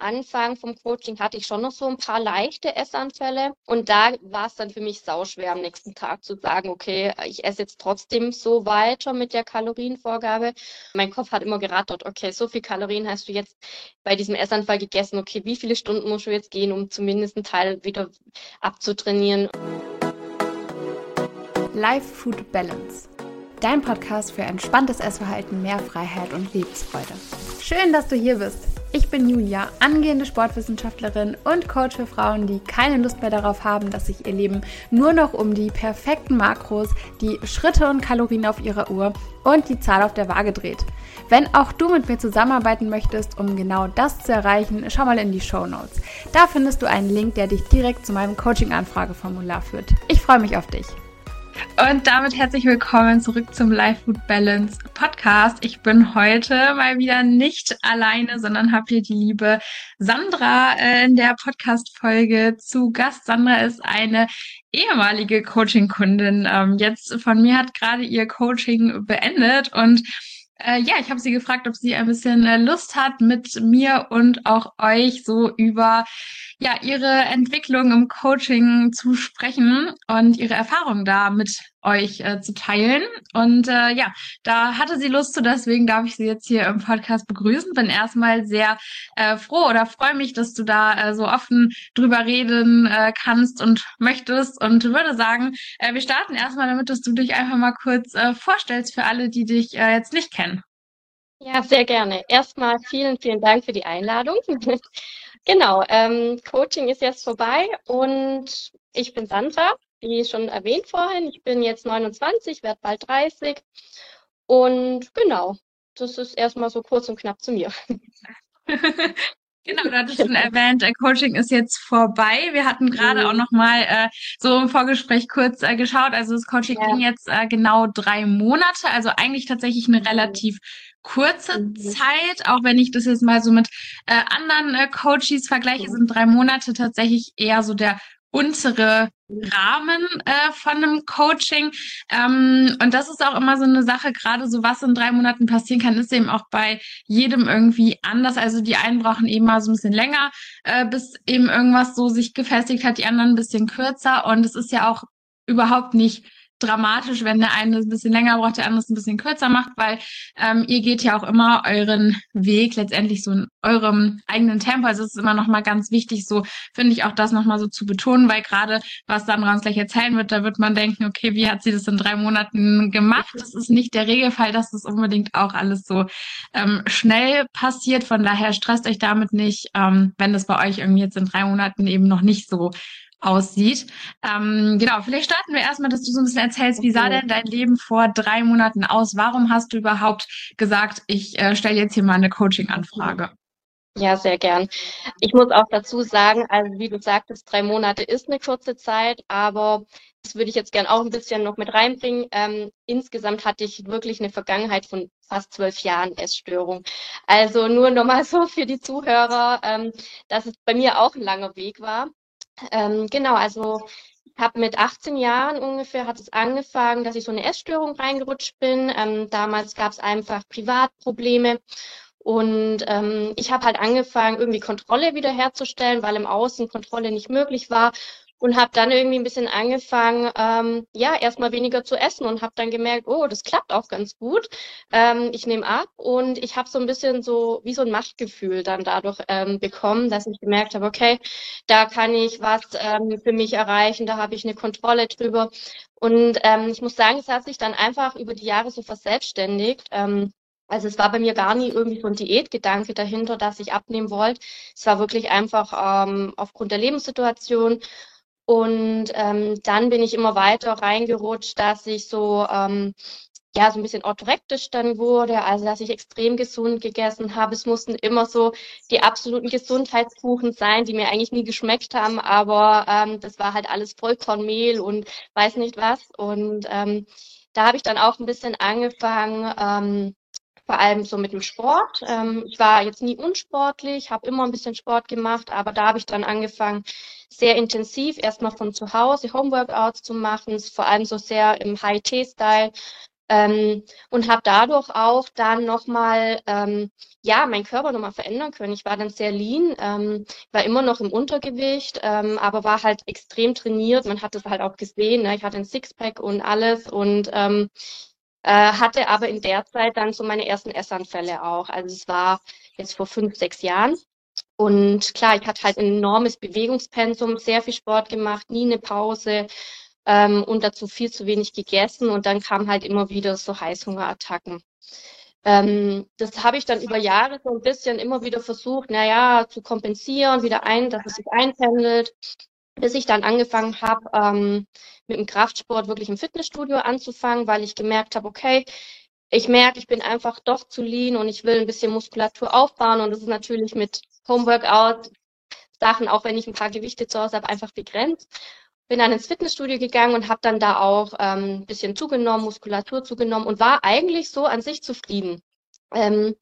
Anfang vom Coaching hatte ich schon noch so ein paar leichte Essanfälle. Und da war es dann für mich sauschwer am nächsten Tag zu sagen, okay, ich esse jetzt trotzdem so weiter mit der Kalorienvorgabe. Mein Kopf hat immer gerattert, okay, so viel Kalorien hast du jetzt bei diesem Essanfall gegessen. Okay, wie viele Stunden musst du jetzt gehen, um zumindest einen Teil wieder abzutrainieren? Life Food Balance. Dein Podcast für entspanntes Essverhalten, mehr Freiheit und Lebensfreude. Schön, dass du hier bist. Ich bin Julia, angehende Sportwissenschaftlerin und Coach für Frauen, die keine Lust mehr darauf haben, dass sich ihr Leben nur noch um die perfekten Makros, die Schritte und Kalorien auf ihrer Uhr und die Zahl auf der Waage dreht. Wenn auch du mit mir zusammenarbeiten möchtest, um genau das zu erreichen, schau mal in die Show Notes. Da findest du einen Link, der dich direkt zu meinem Coaching-Anfrageformular führt. Ich freue mich auf dich. Und damit herzlich willkommen zurück zum Life Food Balance Podcast. Ich bin heute mal wieder nicht alleine, sondern habe hier die liebe Sandra äh, in der Podcast-Folge zu Gast. Sandra ist eine ehemalige Coaching-Kundin. Ähm, jetzt von mir hat gerade ihr Coaching beendet und äh, ja, ich habe sie gefragt, ob sie ein bisschen äh, Lust hat, mit mir und auch euch so über ja ihre Entwicklung im Coaching zu sprechen und ihre Erfahrungen da mit euch äh, zu teilen. Und äh, ja, da hatte sie Lust zu, deswegen darf ich sie jetzt hier im Podcast begrüßen. Bin erstmal sehr äh, froh oder freue mich, dass du da äh, so offen drüber reden äh, kannst und möchtest und würde sagen, äh, wir starten erstmal damit, dass du dich einfach mal kurz äh, vorstellst für alle, die dich äh, jetzt nicht kennen. Ja, sehr gerne. Erstmal vielen, vielen Dank für die Einladung. genau, ähm, Coaching ist jetzt vorbei und ich bin Sandra, wie schon erwähnt vorhin. Ich bin jetzt 29, werde bald 30 und genau, das ist erstmal so kurz und knapp zu mir. Genau, du hattest schon erwähnt, äh, Coaching ist jetzt vorbei. Wir hatten gerade mhm. auch noch mal äh, so im Vorgespräch kurz äh, geschaut. Also das Coaching ja. ging jetzt äh, genau drei Monate, also eigentlich tatsächlich eine mhm. relativ kurze mhm. Zeit, auch wenn ich das jetzt mal so mit äh, anderen äh, Coaches vergleiche, mhm. sind drei Monate tatsächlich eher so der untere Rahmen äh, von einem Coaching. Ähm, und das ist auch immer so eine Sache, gerade so was in drei Monaten passieren kann, ist eben auch bei jedem irgendwie anders. Also die einen brauchen eben mal so ein bisschen länger, äh, bis eben irgendwas so sich gefestigt hat, die anderen ein bisschen kürzer. Und es ist ja auch überhaupt nicht dramatisch, wenn der eine ein bisschen länger braucht, der andere ein bisschen kürzer macht, weil ähm, ihr geht ja auch immer euren Weg letztendlich so in eurem eigenen Tempo. Also es ist immer noch mal ganz wichtig, so finde ich auch das noch mal so zu betonen, weil gerade was Sandra uns gleich erzählen wird, da wird man denken, okay, wie hat sie das in drei Monaten gemacht? Das ist nicht der Regelfall, dass das unbedingt auch alles so ähm, schnell passiert. Von daher stresst euch damit nicht, ähm, wenn das bei euch irgendwie jetzt in drei Monaten eben noch nicht so aussieht. Ähm, genau, vielleicht starten wir erstmal, dass du so ein bisschen erzählst, wie sah denn dein Leben vor drei Monaten aus? Warum hast du überhaupt gesagt, ich äh, stelle jetzt hier mal eine Coaching-Anfrage? Ja, sehr gern. Ich muss auch dazu sagen, also wie du sagtest, drei Monate ist eine kurze Zeit, aber das würde ich jetzt gern auch ein bisschen noch mit reinbringen. Ähm, insgesamt hatte ich wirklich eine Vergangenheit von fast zwölf Jahren Essstörung. Also nur nochmal so für die Zuhörer, ähm, dass es bei mir auch ein langer Weg war. Ähm, genau, also habe mit 18 Jahren ungefähr hat es angefangen, dass ich so eine Essstörung reingerutscht bin. Ähm, damals gab es einfach Privatprobleme und ähm, ich habe halt angefangen, irgendwie Kontrolle wiederherzustellen, weil im Außen Kontrolle nicht möglich war und habe dann irgendwie ein bisschen angefangen, ähm, ja, erstmal weniger zu essen und habe dann gemerkt, oh, das klappt auch ganz gut. Ähm, ich nehme ab und ich habe so ein bisschen so wie so ein Machtgefühl dann dadurch ähm, bekommen, dass ich gemerkt habe, okay, da kann ich was ähm, für mich erreichen, da habe ich eine Kontrolle drüber. Und ähm, ich muss sagen, es hat sich dann einfach über die Jahre so verselbstständigt. Ähm, also es war bei mir gar nie irgendwie so ein Diätgedanke dahinter, dass ich abnehmen wollte. Es war wirklich einfach ähm, aufgrund der Lebenssituation und ähm, dann bin ich immer weiter reingerutscht, dass ich so, ähm, ja, so ein bisschen orthorektisch dann wurde, also dass ich extrem gesund gegessen habe. Es mussten immer so die absoluten Gesundheitskuchen sein, die mir eigentlich nie geschmeckt haben, aber ähm, das war halt alles Vollkornmehl und weiß nicht was. Und ähm, da habe ich dann auch ein bisschen angefangen, ähm, vor allem so mit dem Sport. Ähm, ich war jetzt nie unsportlich, habe immer ein bisschen Sport gemacht, aber da habe ich dann angefangen, sehr intensiv erstmal von zu Hause Homeworkouts zu machen, vor allem so sehr im High-T-Style. Ähm, und habe dadurch auch dann nochmal, ähm, ja, meinen Körper nochmal verändern können. Ich war dann sehr lean, ähm, war immer noch im Untergewicht, ähm, aber war halt extrem trainiert. Man hat es halt auch gesehen. Ne? Ich hatte ein Sixpack und alles und ähm, äh, hatte aber in der Zeit dann so meine ersten Essanfälle auch. Also es war jetzt vor fünf, sechs Jahren. Und klar, ich hatte halt ein enormes Bewegungspensum, sehr viel Sport gemacht, nie eine Pause ähm, und dazu viel zu wenig gegessen und dann kam halt immer wieder so Heißhungerattacken. Ähm, das habe ich dann über Jahre so ein bisschen immer wieder versucht, naja, zu kompensieren, wieder ein, dass es sich einpendelt, bis ich dann angefangen habe, ähm, mit dem Kraftsport wirklich im Fitnessstudio anzufangen, weil ich gemerkt habe, okay, ich merke, ich bin einfach doch zu lean und ich will ein bisschen Muskulatur aufbauen und das ist natürlich mit Homeworkout Sachen, auch wenn ich ein paar Gewichte zu Hause habe, einfach begrenzt bin dann ins Fitnessstudio gegangen und habe dann da auch ähm, ein bisschen zugenommen, Muskulatur zugenommen und war eigentlich so an sich zufrieden. Ähm,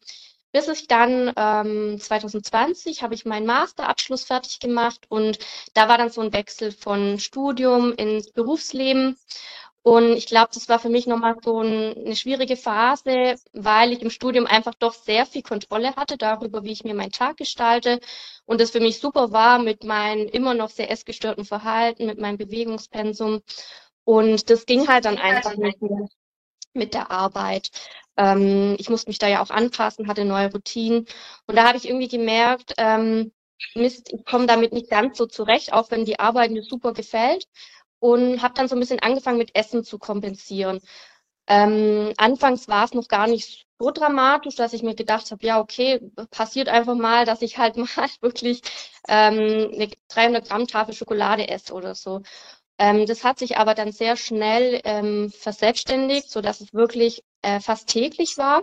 bis ich dann ähm, 2020 habe ich meinen Masterabschluss fertig gemacht und da war dann so ein Wechsel von Studium ins Berufsleben und ich glaube, das war für mich nochmal so ein, eine schwierige Phase, weil ich im Studium einfach doch sehr viel Kontrolle hatte darüber, wie ich mir meinen Tag gestalte. Und das für mich super war mit meinem immer noch sehr essgestörten Verhalten, mit meinem Bewegungspensum. Und das ging halt dann einfach nicht mit der Arbeit. Ähm, ich musste mich da ja auch anpassen, hatte neue Routinen. Und da habe ich irgendwie gemerkt, ähm, Mist, ich komme damit nicht ganz so zurecht, auch wenn die Arbeit mir super gefällt und habe dann so ein bisschen angefangen mit Essen zu kompensieren. Ähm, anfangs war es noch gar nicht so dramatisch, dass ich mir gedacht habe, ja, okay, passiert einfach mal, dass ich halt mal wirklich ähm, eine 300 Gramm Tafel Schokolade esse oder so. Ähm, das hat sich aber dann sehr schnell ähm, verselbstständigt, so dass es wirklich äh, fast täglich war.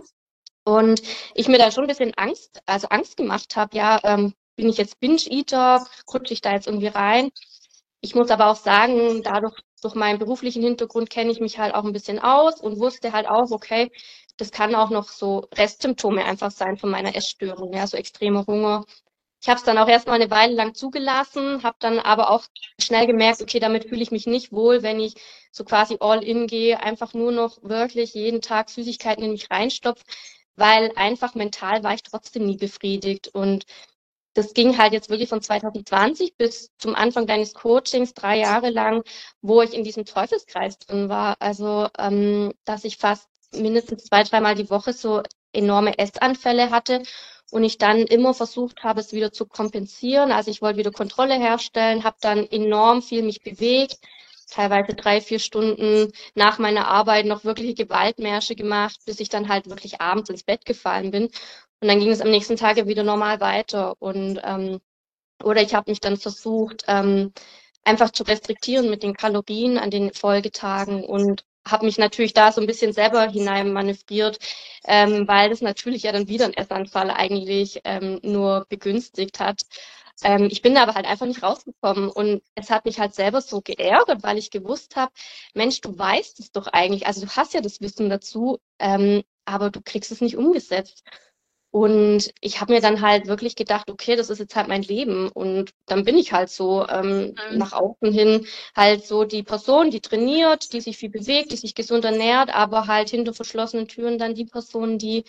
Und ich mir da schon ein bisschen Angst, also Angst gemacht habe, ja, ähm, bin ich jetzt Binge-Eater, rutsche ich da jetzt irgendwie rein? Ich muss aber auch sagen, dadurch, durch meinen beruflichen Hintergrund kenne ich mich halt auch ein bisschen aus und wusste halt auch, okay, das kann auch noch so Restsymptome einfach sein von meiner Essstörung, ja, so extremer Hunger. Ich habe es dann auch erstmal eine Weile lang zugelassen, habe dann aber auch schnell gemerkt, okay, damit fühle ich mich nicht wohl, wenn ich so quasi all in gehe, einfach nur noch wirklich jeden Tag Süßigkeiten in mich reinstopfe, weil einfach mental war ich trotzdem nie befriedigt und das ging halt jetzt wirklich von 2020 bis zum Anfang deines Coachings, drei Jahre lang, wo ich in diesem Teufelskreis drin war. Also, ähm, dass ich fast mindestens zwei, dreimal die Woche so enorme Essanfälle hatte und ich dann immer versucht habe, es wieder zu kompensieren. Also ich wollte wieder Kontrolle herstellen, habe dann enorm viel mich bewegt, teilweise drei, vier Stunden nach meiner Arbeit noch wirkliche Gewaltmärsche gemacht, bis ich dann halt wirklich abends ins Bett gefallen bin. Und dann ging es am nächsten Tag wieder normal weiter. Und ähm, oder ich habe mich dann versucht, ähm, einfach zu restriktieren mit den Kalorien an den Folgetagen und habe mich natürlich da so ein bisschen selber hinein manövriert, ähm, weil das natürlich ja dann wieder ein Essanfall eigentlich ähm, nur begünstigt hat. Ähm, ich bin da aber halt einfach nicht rausgekommen und es hat mich halt selber so geärgert, weil ich gewusst habe, Mensch, du weißt es doch eigentlich, also du hast ja das Wissen dazu, ähm, aber du kriegst es nicht umgesetzt. Und ich habe mir dann halt wirklich gedacht, okay, das ist jetzt halt mein Leben. Und dann bin ich halt so ähm, mhm. nach außen hin halt so die Person, die trainiert, die sich viel bewegt, die sich gesund ernährt, aber halt hinter verschlossenen Türen dann die Person, die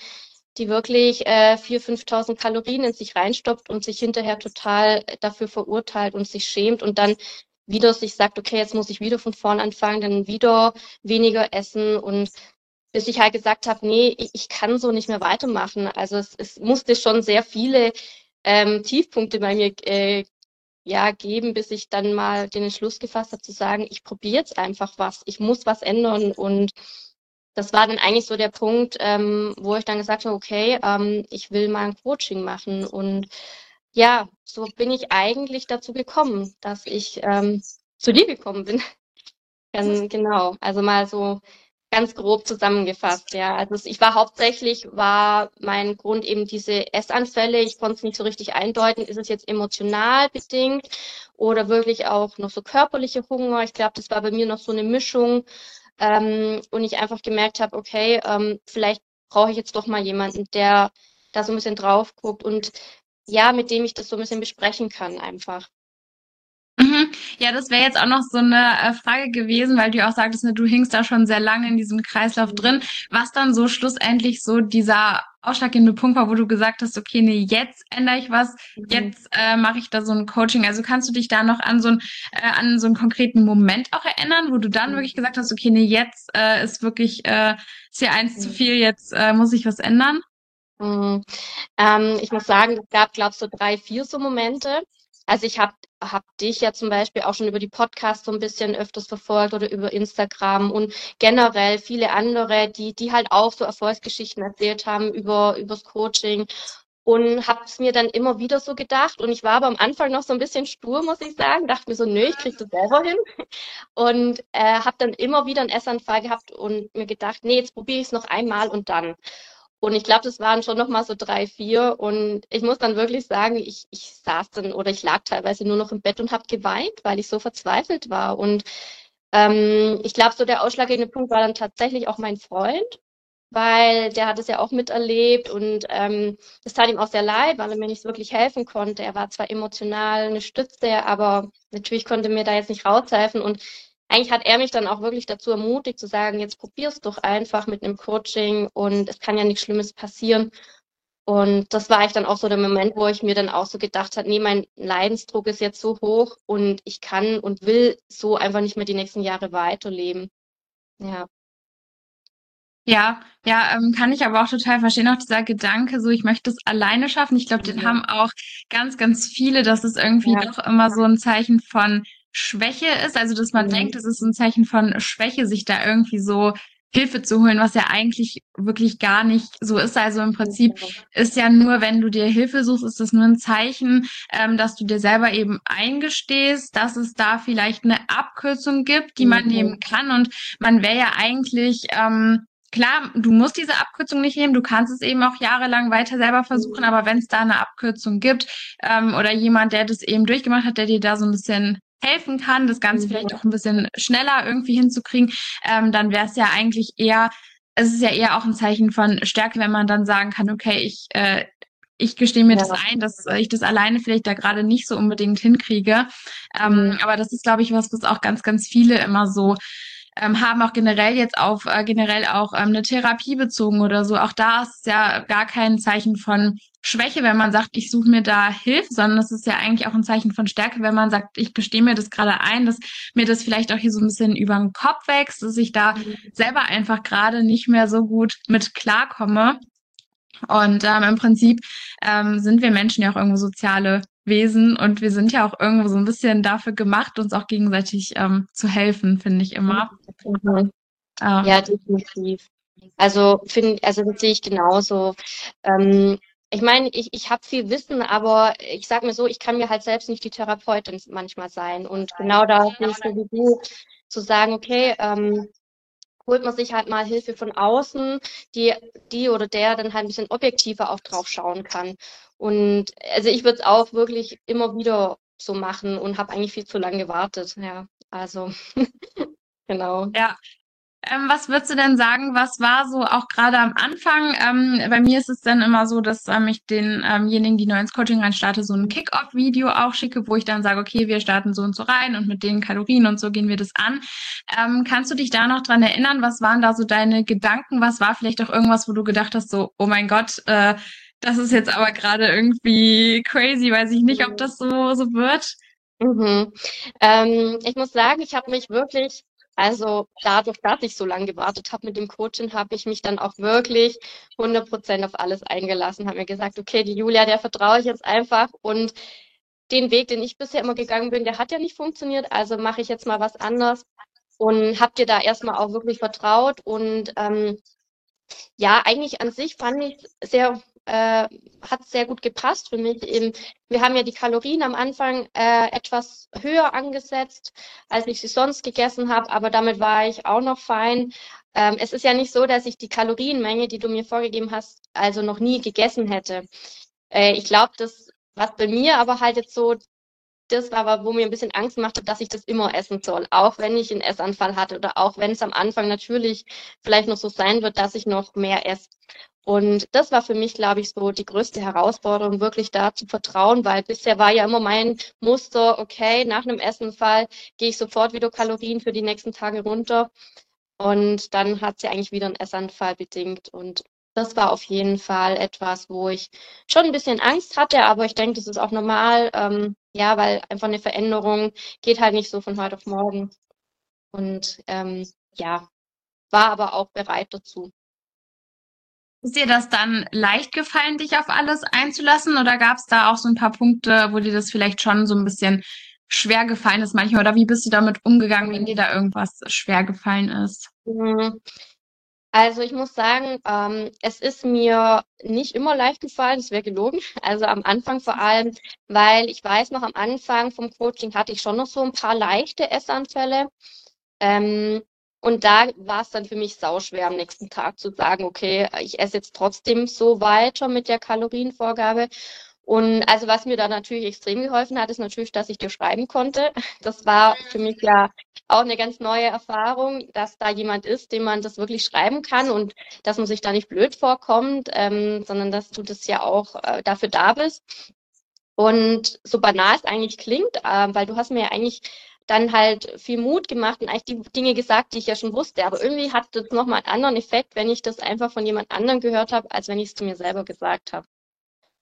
die wirklich äh, 4.000, 5.000 Kalorien in sich reinstopft und sich hinterher total dafür verurteilt und sich schämt und dann wieder sich sagt, okay, jetzt muss ich wieder von vorn anfangen, dann wieder weniger essen und bis ich halt gesagt habe, nee, ich, ich, kann so nicht mehr weitermachen. Also es, es musste schon sehr viele ähm, Tiefpunkte bei mir äh, ja, geben, bis ich dann mal den Entschluss gefasst habe zu sagen, ich probiere jetzt einfach was, ich muss was ändern. Und das war dann eigentlich so der Punkt, ähm, wo ich dann gesagt habe, okay, ähm, ich will mal ein Coaching machen. Und ja, so bin ich eigentlich dazu gekommen, dass ich ähm, zu dir gekommen bin. genau, also mal so ganz grob zusammengefasst, ja. Also ich war hauptsächlich, war mein Grund eben diese Essanfälle. Ich konnte es nicht so richtig eindeuten. Ist es jetzt emotional bedingt oder wirklich auch noch so körperliche Hunger? Ich glaube, das war bei mir noch so eine Mischung. Ähm, und ich einfach gemerkt habe, okay, ähm, vielleicht brauche ich jetzt doch mal jemanden, der da so ein bisschen drauf guckt und ja, mit dem ich das so ein bisschen besprechen kann einfach. Mhm. Ja, das wäre jetzt auch noch so eine äh, Frage gewesen, weil du auch sagtest, ne, du hingst da schon sehr lange in diesem Kreislauf drin, was dann so schlussendlich so dieser ausschlaggebende Punkt war, wo du gesagt hast, okay, nee, jetzt ändere ich was, mhm. jetzt äh, mache ich da so ein Coaching. Also kannst du dich da noch an so, ein, äh, an so einen konkreten Moment auch erinnern, wo du dann wirklich gesagt hast, okay, nee, jetzt äh, ist wirklich, äh, ist hier eins zu viel, jetzt äh, muss ich was ändern? Mhm. Ähm, ich muss sagen, es gab, glaube ich, so drei, vier so Momente. Also ich habe hab dich ja zum Beispiel auch schon über die Podcasts so ein bisschen öfters verfolgt oder über Instagram und generell viele andere, die, die halt auch so Erfolgsgeschichten erzählt haben über übers Coaching und habe es mir dann immer wieder so gedacht und ich war aber am Anfang noch so ein bisschen stur, muss ich sagen, dachte mir so, nö, ich krieg das selber hin und äh, habe dann immer wieder einen Essanfall gehabt und mir gedacht, nee, jetzt probiere ich es noch einmal und dann. Und ich glaube, das waren schon noch mal so drei, vier. Und ich muss dann wirklich sagen, ich, ich saß dann oder ich lag teilweise nur noch im Bett und habe geweint, weil ich so verzweifelt war. Und ähm, ich glaube, so der ausschlaggebende Punkt war dann tatsächlich auch mein Freund, weil der hat es ja auch miterlebt und ähm, das tat ihm auch sehr leid, weil er mir nicht wirklich helfen konnte. Er war zwar emotional eine Stütze, aber natürlich konnte mir da jetzt nicht raushelfen. Und eigentlich hat er mich dann auch wirklich dazu ermutigt zu sagen, jetzt probier's doch einfach mit einem Coaching und es kann ja nichts Schlimmes passieren. Und das war ich dann auch so der Moment, wo ich mir dann auch so gedacht habe, nee, mein Leidensdruck ist jetzt so hoch und ich kann und will so einfach nicht mehr die nächsten Jahre weiterleben. Ja. Ja, ja, ähm, kann ich aber auch total verstehen, auch dieser Gedanke, so ich möchte es alleine schaffen. Ich glaube, den haben auch ganz, ganz viele, dass es irgendwie ja. doch immer so ein Zeichen von Schwäche ist, also dass man mhm. denkt, es ist ein Zeichen von Schwäche, sich da irgendwie so Hilfe zu holen, was ja eigentlich wirklich gar nicht so ist. Also im Prinzip ist ja nur, wenn du dir Hilfe suchst, ist das nur ein Zeichen, ähm, dass du dir selber eben eingestehst, dass es da vielleicht eine Abkürzung gibt, die man mhm. nehmen kann. Und man wäre ja eigentlich ähm, klar, du musst diese Abkürzung nicht nehmen, du kannst es eben auch jahrelang weiter selber versuchen, aber wenn es da eine Abkürzung gibt ähm, oder jemand, der das eben durchgemacht hat, der dir da so ein bisschen helfen kann, das Ganze mhm. vielleicht auch ein bisschen schneller irgendwie hinzukriegen, ähm, dann wäre es ja eigentlich eher, es ist ja eher auch ein Zeichen von Stärke, wenn man dann sagen kann, okay, ich äh, ich gestehe mir ja. das ein, dass ich das alleine vielleicht da gerade nicht so unbedingt hinkriege. Ähm, mhm. Aber das ist, glaube ich, was, was auch ganz, ganz viele immer so ähm, haben auch generell jetzt auf äh, generell auch ähm, eine Therapie bezogen oder so. Auch da ist ja gar kein Zeichen von Schwäche, wenn man sagt, ich suche mir da Hilfe, sondern es ist ja eigentlich auch ein Zeichen von Stärke, wenn man sagt, ich gestehe mir das gerade ein, dass mir das vielleicht auch hier so ein bisschen über den Kopf wächst, dass ich da selber einfach gerade nicht mehr so gut mit klarkomme. Und ähm, im Prinzip ähm, sind wir Menschen ja auch irgendwo soziale Wesen und wir sind ja auch irgendwo so ein bisschen dafür gemacht, uns auch gegenseitig ähm, zu helfen, finde ich immer. Mhm. Ja. ja, definitiv. Also finde, also das sehe ich genauso. Ähm, ich meine, ich, ich habe viel Wissen, aber ich sage mir so, ich kann mir halt selbst nicht die Therapeutin manchmal sein. Und genau da bin ich so wie du, zu sagen, okay, ähm, holt man sich halt mal Hilfe von außen, die, die oder der dann halt ein bisschen objektiver auch drauf schauen kann. Und also ich würde es auch wirklich immer wieder so machen und habe eigentlich viel zu lange gewartet. Ja, also genau. Ja, ähm, was würdest du denn sagen, was war so auch gerade am Anfang? Ähm, bei mir ist es dann immer so, dass ähm, ich denjenigen, die neu ins Coaching reinstarte, so ein Kick-Off-Video auch schicke, wo ich dann sage, okay, wir starten so und so rein und mit den Kalorien und so gehen wir das an. Ähm, kannst du dich da noch dran erinnern? Was waren da so deine Gedanken? Was war vielleicht auch irgendwas, wo du gedacht hast, so, oh mein Gott, äh, das ist jetzt aber gerade irgendwie crazy, weiß ich nicht, ob das so, so wird. Mhm. Ähm, ich muss sagen, ich habe mich wirklich also dadurch, dass ich so lange gewartet habe mit dem Coaching, habe ich mich dann auch wirklich 100 Prozent auf alles eingelassen, habe mir gesagt, okay, die Julia, der vertraue ich jetzt einfach und den Weg, den ich bisher immer gegangen bin, der hat ja nicht funktioniert, also mache ich jetzt mal was anderes und habe dir da erstmal auch wirklich vertraut und ähm, ja, eigentlich an sich fand ich sehr äh, hat sehr gut gepasst für mich. Eben, wir haben ja die Kalorien am Anfang äh, etwas höher angesetzt, als ich sie sonst gegessen habe, aber damit war ich auch noch fein. Ähm, es ist ja nicht so, dass ich die Kalorienmenge, die du mir vorgegeben hast, also noch nie gegessen hätte. Äh, ich glaube, das, was bei mir aber halt jetzt so das war wo mir ein bisschen Angst gemacht hat, dass ich das immer essen soll, auch wenn ich einen Essanfall hatte oder auch wenn es am Anfang natürlich vielleicht noch so sein wird, dass ich noch mehr esse. Und das war für mich, glaube ich, so die größte Herausforderung, wirklich da zu vertrauen, weil bisher war ja immer mein Muster, okay, nach einem Essenfall gehe ich sofort wieder Kalorien für die nächsten Tage runter. Und dann hat sie eigentlich wieder einen Essanfall bedingt. Und das war auf jeden Fall etwas, wo ich schon ein bisschen Angst hatte, aber ich denke, das ist auch normal, ähm, ja, weil einfach eine Veränderung geht halt nicht so von heute auf morgen. Und ähm, ja, war aber auch bereit dazu. Ist dir das dann leicht gefallen, dich auf alles einzulassen? Oder gab es da auch so ein paar Punkte, wo dir das vielleicht schon so ein bisschen schwer gefallen ist manchmal? Oder wie bist du damit umgegangen, wenn dir da irgendwas schwer gefallen ist? Mhm. Also ich muss sagen, ähm, es ist mir nicht immer leicht gefallen, es wäre gelogen. Also am Anfang vor allem, weil ich weiß noch, am Anfang vom Coaching hatte ich schon noch so ein paar leichte Essanfälle. Ähm, und da war es dann für mich sauschwer, am nächsten Tag zu sagen, okay, ich esse jetzt trotzdem so weiter mit der Kalorienvorgabe. Und also was mir da natürlich extrem geholfen hat, ist natürlich, dass ich dir schreiben konnte. Das war für mich ja auch eine ganz neue Erfahrung, dass da jemand ist, dem man das wirklich schreiben kann und dass man sich da nicht blöd vorkommt, ähm, sondern dass du das ja auch äh, dafür da bist. Und so banal es eigentlich klingt, äh, weil du hast mir ja eigentlich dann halt viel Mut gemacht und eigentlich die Dinge gesagt, die ich ja schon wusste. Aber irgendwie hat das nochmal einen anderen Effekt, wenn ich das einfach von jemand anderem gehört habe, als wenn ich es zu mir selber gesagt habe.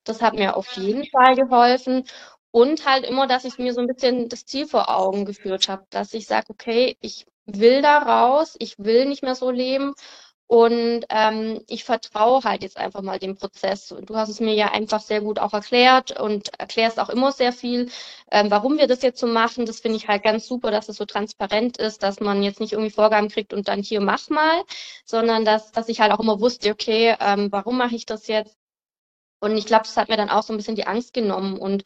Das hat mir auf jeden Fall geholfen. Und halt immer, dass ich mir so ein bisschen das Ziel vor Augen geführt habe, dass ich sage, okay, ich will da raus, ich will nicht mehr so leben und ähm, ich vertraue halt jetzt einfach mal dem Prozess. Du hast es mir ja einfach sehr gut auch erklärt und erklärst auch immer sehr viel, ähm, warum wir das jetzt so machen. Das finde ich halt ganz super, dass es so transparent ist, dass man jetzt nicht irgendwie Vorgaben kriegt und dann hier mach mal, sondern dass, dass ich halt auch immer wusste, okay, ähm, warum mache ich das jetzt? Und ich glaube, das hat mir dann auch so ein bisschen die Angst genommen. Und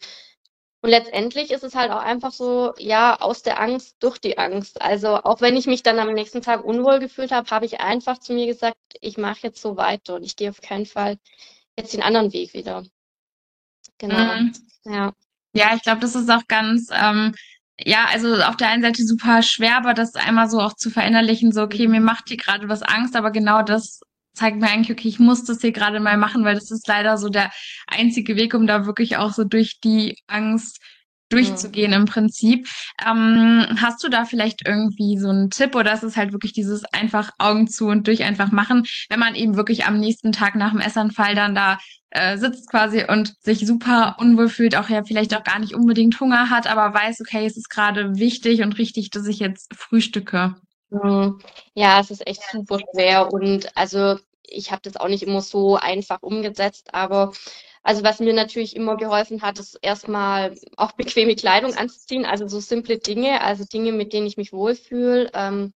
und letztendlich ist es halt auch einfach so, ja, aus der Angst durch die Angst. Also auch wenn ich mich dann am nächsten Tag unwohl gefühlt habe, habe ich einfach zu mir gesagt, ich mache jetzt so weiter und ich gehe auf keinen Fall jetzt den anderen Weg wieder. Genau. Mhm. Ja. Ja, ich glaube, das ist auch ganz, ähm, ja, also auf der einen Seite super schwer, aber das einmal so auch zu verinnerlichen, so, okay, mir macht hier gerade was Angst, aber genau das zeigt mir eigentlich, okay, ich muss das hier gerade mal machen, weil das ist leider so der einzige Weg, um da wirklich auch so durch die Angst durchzugehen im Prinzip. Ähm, hast du da vielleicht irgendwie so einen Tipp oder ist es halt wirklich dieses einfach Augen zu und durch einfach machen, wenn man eben wirklich am nächsten Tag nach dem Essanfall dann da äh, sitzt quasi und sich super unwohl fühlt, auch ja vielleicht auch gar nicht unbedingt Hunger hat, aber weiß, okay, es ist gerade wichtig und richtig, dass ich jetzt frühstücke. Mhm. Ja, es ist echt super schwer und also ich habe das auch nicht immer so einfach umgesetzt, aber also was mir natürlich immer geholfen hat, ist erstmal auch bequeme Kleidung anzuziehen, also so simple Dinge, also Dinge, mit denen ich mich wohlfühle. Ähm,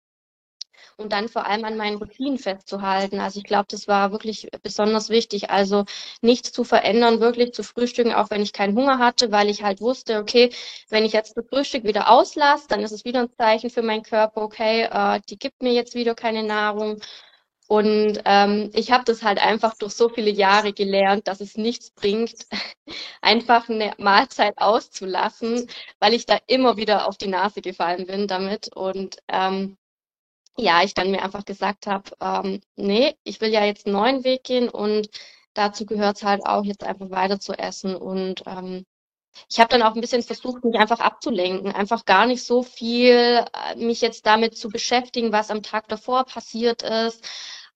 und dann vor allem an meinen Routinen festzuhalten. Also ich glaube, das war wirklich besonders wichtig. Also nichts zu verändern, wirklich zu frühstücken, auch wenn ich keinen Hunger hatte, weil ich halt wusste, okay, wenn ich jetzt das Frühstück wieder auslasse, dann ist es wieder ein Zeichen für meinen Körper, okay, äh, die gibt mir jetzt wieder keine Nahrung. Und ähm, ich habe das halt einfach durch so viele Jahre gelernt, dass es nichts bringt, einfach eine Mahlzeit auszulassen, weil ich da immer wieder auf die Nase gefallen bin damit. Und ähm, ja, ich dann mir einfach gesagt habe, ähm, nee, ich will ja jetzt einen neuen Weg gehen und dazu gehört es halt auch, jetzt einfach weiter zu essen. Und ähm, ich habe dann auch ein bisschen versucht, mich einfach abzulenken, einfach gar nicht so viel äh, mich jetzt damit zu beschäftigen, was am Tag davor passiert ist,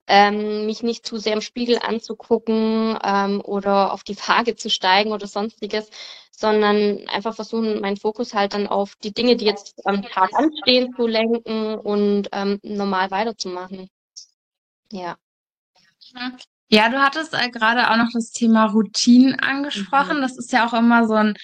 ähm, mich nicht zu sehr im Spiegel anzugucken ähm, oder auf die Waage zu steigen oder sonstiges, sondern einfach versuchen, meinen Fokus halt dann auf die Dinge, die jetzt am Tag anstehen, zu lenken und ähm, normal weiterzumachen. Ja. Ja, du hattest äh, gerade auch noch das Thema Routinen angesprochen. Mhm. Das ist ja auch immer so ein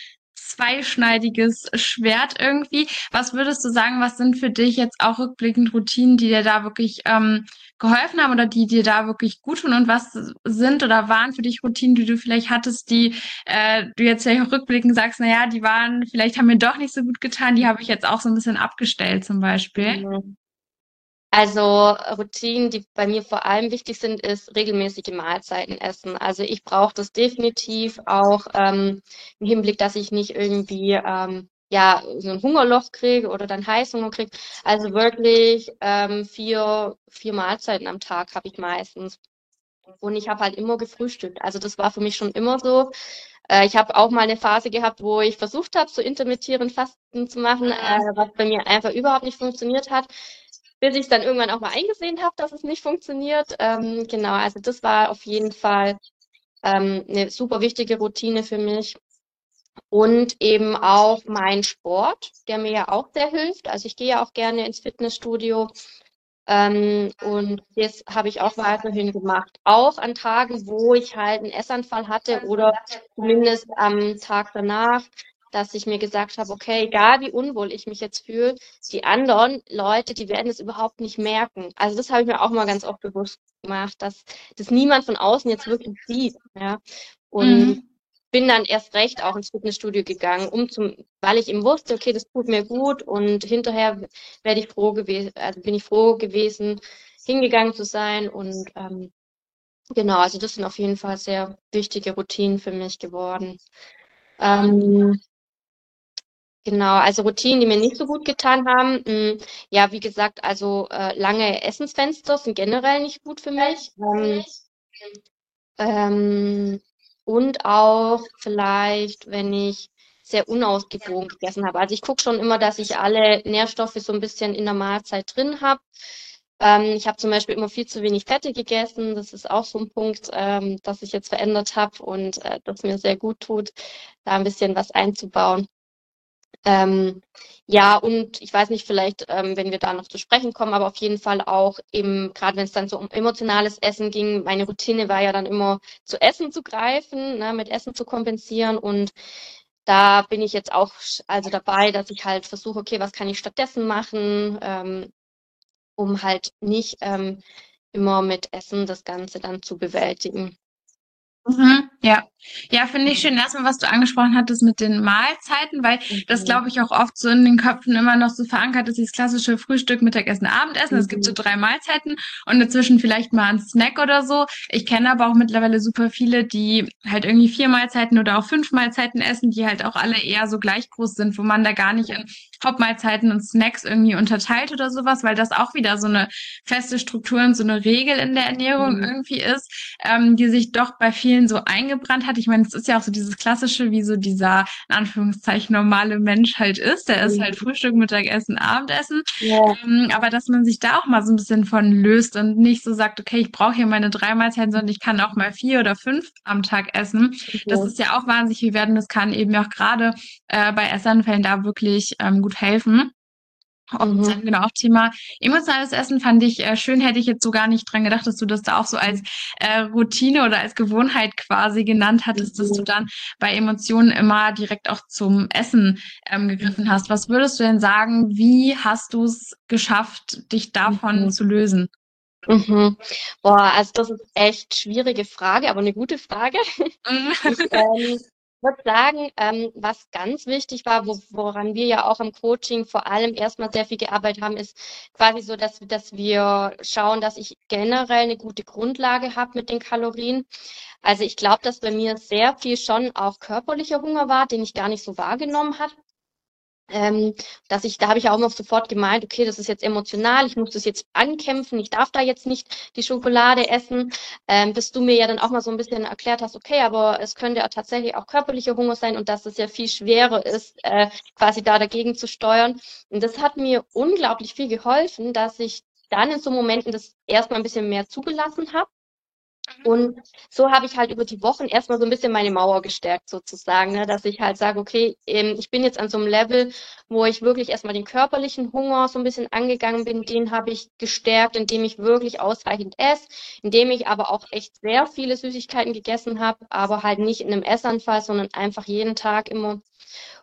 zweischneidiges Schwert irgendwie. Was würdest du sagen, was sind für dich jetzt auch rückblickend Routinen, die dir da wirklich ähm, geholfen haben oder die dir da wirklich gut tun und was sind oder waren für dich Routinen, die du vielleicht hattest, die äh, du jetzt ja rückblickend sagst, na ja, die waren, vielleicht haben mir doch nicht so gut getan, die habe ich jetzt auch so ein bisschen abgestellt zum Beispiel. Mhm. Also Routinen, die bei mir vor allem wichtig sind, ist regelmäßige Mahlzeiten essen. Also ich brauche das definitiv auch ähm, im Hinblick, dass ich nicht irgendwie ähm, ja, so ein Hungerloch kriege oder dann Heißhunger kriege. Also wirklich ähm, vier, vier Mahlzeiten am Tag habe ich meistens. Und ich habe halt immer gefrühstückt. Also das war für mich schon immer so. Äh, ich habe auch mal eine Phase gehabt, wo ich versucht habe, so intermittierend Fasten zu machen, äh, was bei mir einfach überhaupt nicht funktioniert hat bis ich dann irgendwann auch mal eingesehen habe, dass es nicht funktioniert. Ähm, genau, also das war auf jeden Fall ähm, eine super wichtige Routine für mich. Und eben auch mein Sport, der mir ja auch sehr hilft. Also ich gehe ja auch gerne ins Fitnessstudio. Ähm, und das habe ich auch weiterhin gemacht. Auch an Tagen, wo ich halt einen Essanfall hatte oder zumindest am Tag danach dass ich mir gesagt habe, okay, egal wie unwohl ich mich jetzt fühle, die anderen Leute, die werden es überhaupt nicht merken. Also das habe ich mir auch mal ganz oft bewusst gemacht, dass das niemand von außen jetzt wirklich sieht. Ja. Und mhm. bin dann erst recht auch ins Fitnessstudio gegangen, um zum, weil ich eben wusste, okay, das tut mir gut und hinterher werde ich froh gewesen, also bin ich froh gewesen, hingegangen zu sein und ähm, genau, also das sind auf jeden Fall sehr wichtige Routinen für mich geworden. Ähm, Genau, also Routinen, die mir nicht so gut getan haben. Hm, ja, wie gesagt, also äh, lange Essensfenster sind generell nicht gut für mich. Ähm, ähm, und auch vielleicht, wenn ich sehr unausgewogen gegessen habe. Also ich gucke schon immer, dass ich alle Nährstoffe so ein bisschen in der Mahlzeit drin habe. Ähm, ich habe zum Beispiel immer viel zu wenig Fette gegessen. Das ist auch so ein Punkt, ähm, das ich jetzt verändert habe und äh, das mir sehr gut tut, da ein bisschen was einzubauen. Ähm, ja, und ich weiß nicht, vielleicht, ähm, wenn wir da noch zu sprechen kommen, aber auf jeden Fall auch eben, gerade wenn es dann so um emotionales Essen ging, meine Routine war ja dann immer zu Essen zu greifen, ne, mit Essen zu kompensieren und da bin ich jetzt auch also dabei, dass ich halt versuche, okay, was kann ich stattdessen machen, ähm, um halt nicht ähm, immer mit Essen das Ganze dann zu bewältigen. Mhm, ja, ja, finde ich schön. Erstmal, was du angesprochen hattest mit den Mahlzeiten, weil das, mhm. glaube ich, auch oft so in den Köpfen immer noch so verankert ist, dieses klassische Frühstück, Mittagessen, Abendessen. Es gibt so mhm. drei Mahlzeiten und dazwischen vielleicht mal ein Snack oder so. Ich kenne aber auch mittlerweile super viele, die halt irgendwie vier Mahlzeiten oder auch fünf Mahlzeiten essen, die halt auch alle eher so gleich groß sind, wo man da gar nicht in Hauptmahlzeiten und Snacks irgendwie unterteilt oder sowas, weil das auch wieder so eine feste Struktur und so eine Regel in der Ernährung mhm. irgendwie ist, ähm, die sich doch bei vielen so eingebrannt hat. Ich meine, es ist ja auch so dieses klassische, wie so dieser in Anführungszeichen normale Mensch halt ist. Der ist mhm. halt Frühstück, Mittagessen, Abendessen. Ja. Ähm, aber dass man sich da auch mal so ein bisschen von löst und nicht so sagt, okay, ich brauche hier meine drei Mahlzeiten, sondern ich kann auch mal vier oder fünf am Tag essen. Mhm. Das ist ja auch wahnsinnig wert und das kann eben auch gerade äh, bei Essanfällen da wirklich ähm, gut helfen. Und mhm. genau auch Thema emotionales Essen fand ich äh, schön, hätte ich jetzt so gar nicht dran gedacht, dass du das da auch so als äh, Routine oder als Gewohnheit quasi genannt hattest, mhm. dass du mhm. dann bei Emotionen immer direkt auch zum Essen ähm, gegriffen hast. Was würdest du denn sagen, wie hast du es geschafft, dich davon mhm. zu lösen? Mhm. Boah, also das ist echt schwierige Frage, aber eine gute Frage. Mhm. ich, ähm, würde sagen, ähm, was ganz wichtig war, wo, woran wir ja auch im Coaching vor allem erstmal sehr viel gearbeitet haben, ist quasi so, dass, dass wir schauen, dass ich generell eine gute Grundlage habe mit den Kalorien. Also ich glaube, dass bei mir sehr viel schon auch körperlicher Hunger war, den ich gar nicht so wahrgenommen habe. Ähm, dass ich, da habe ich auch noch sofort gemeint, okay, das ist jetzt emotional, ich muss das jetzt ankämpfen, ich darf da jetzt nicht die Schokolade essen, ähm, bis du mir ja dann auch mal so ein bisschen erklärt hast, okay, aber es könnte ja tatsächlich auch körperlicher Hunger sein und dass es ja viel schwerer ist, äh, quasi da dagegen zu steuern. Und das hat mir unglaublich viel geholfen, dass ich dann in so Momenten das erstmal ein bisschen mehr zugelassen habe. Und so habe ich halt über die Wochen erstmal so ein bisschen meine Mauer gestärkt, sozusagen, ne? dass ich halt sage, okay, ähm, ich bin jetzt an so einem Level, wo ich wirklich erstmal den körperlichen Hunger so ein bisschen angegangen bin, den habe ich gestärkt, indem ich wirklich ausreichend esse, indem ich aber auch echt sehr viele Süßigkeiten gegessen habe, aber halt nicht in einem Essanfall, sondern einfach jeden Tag immer.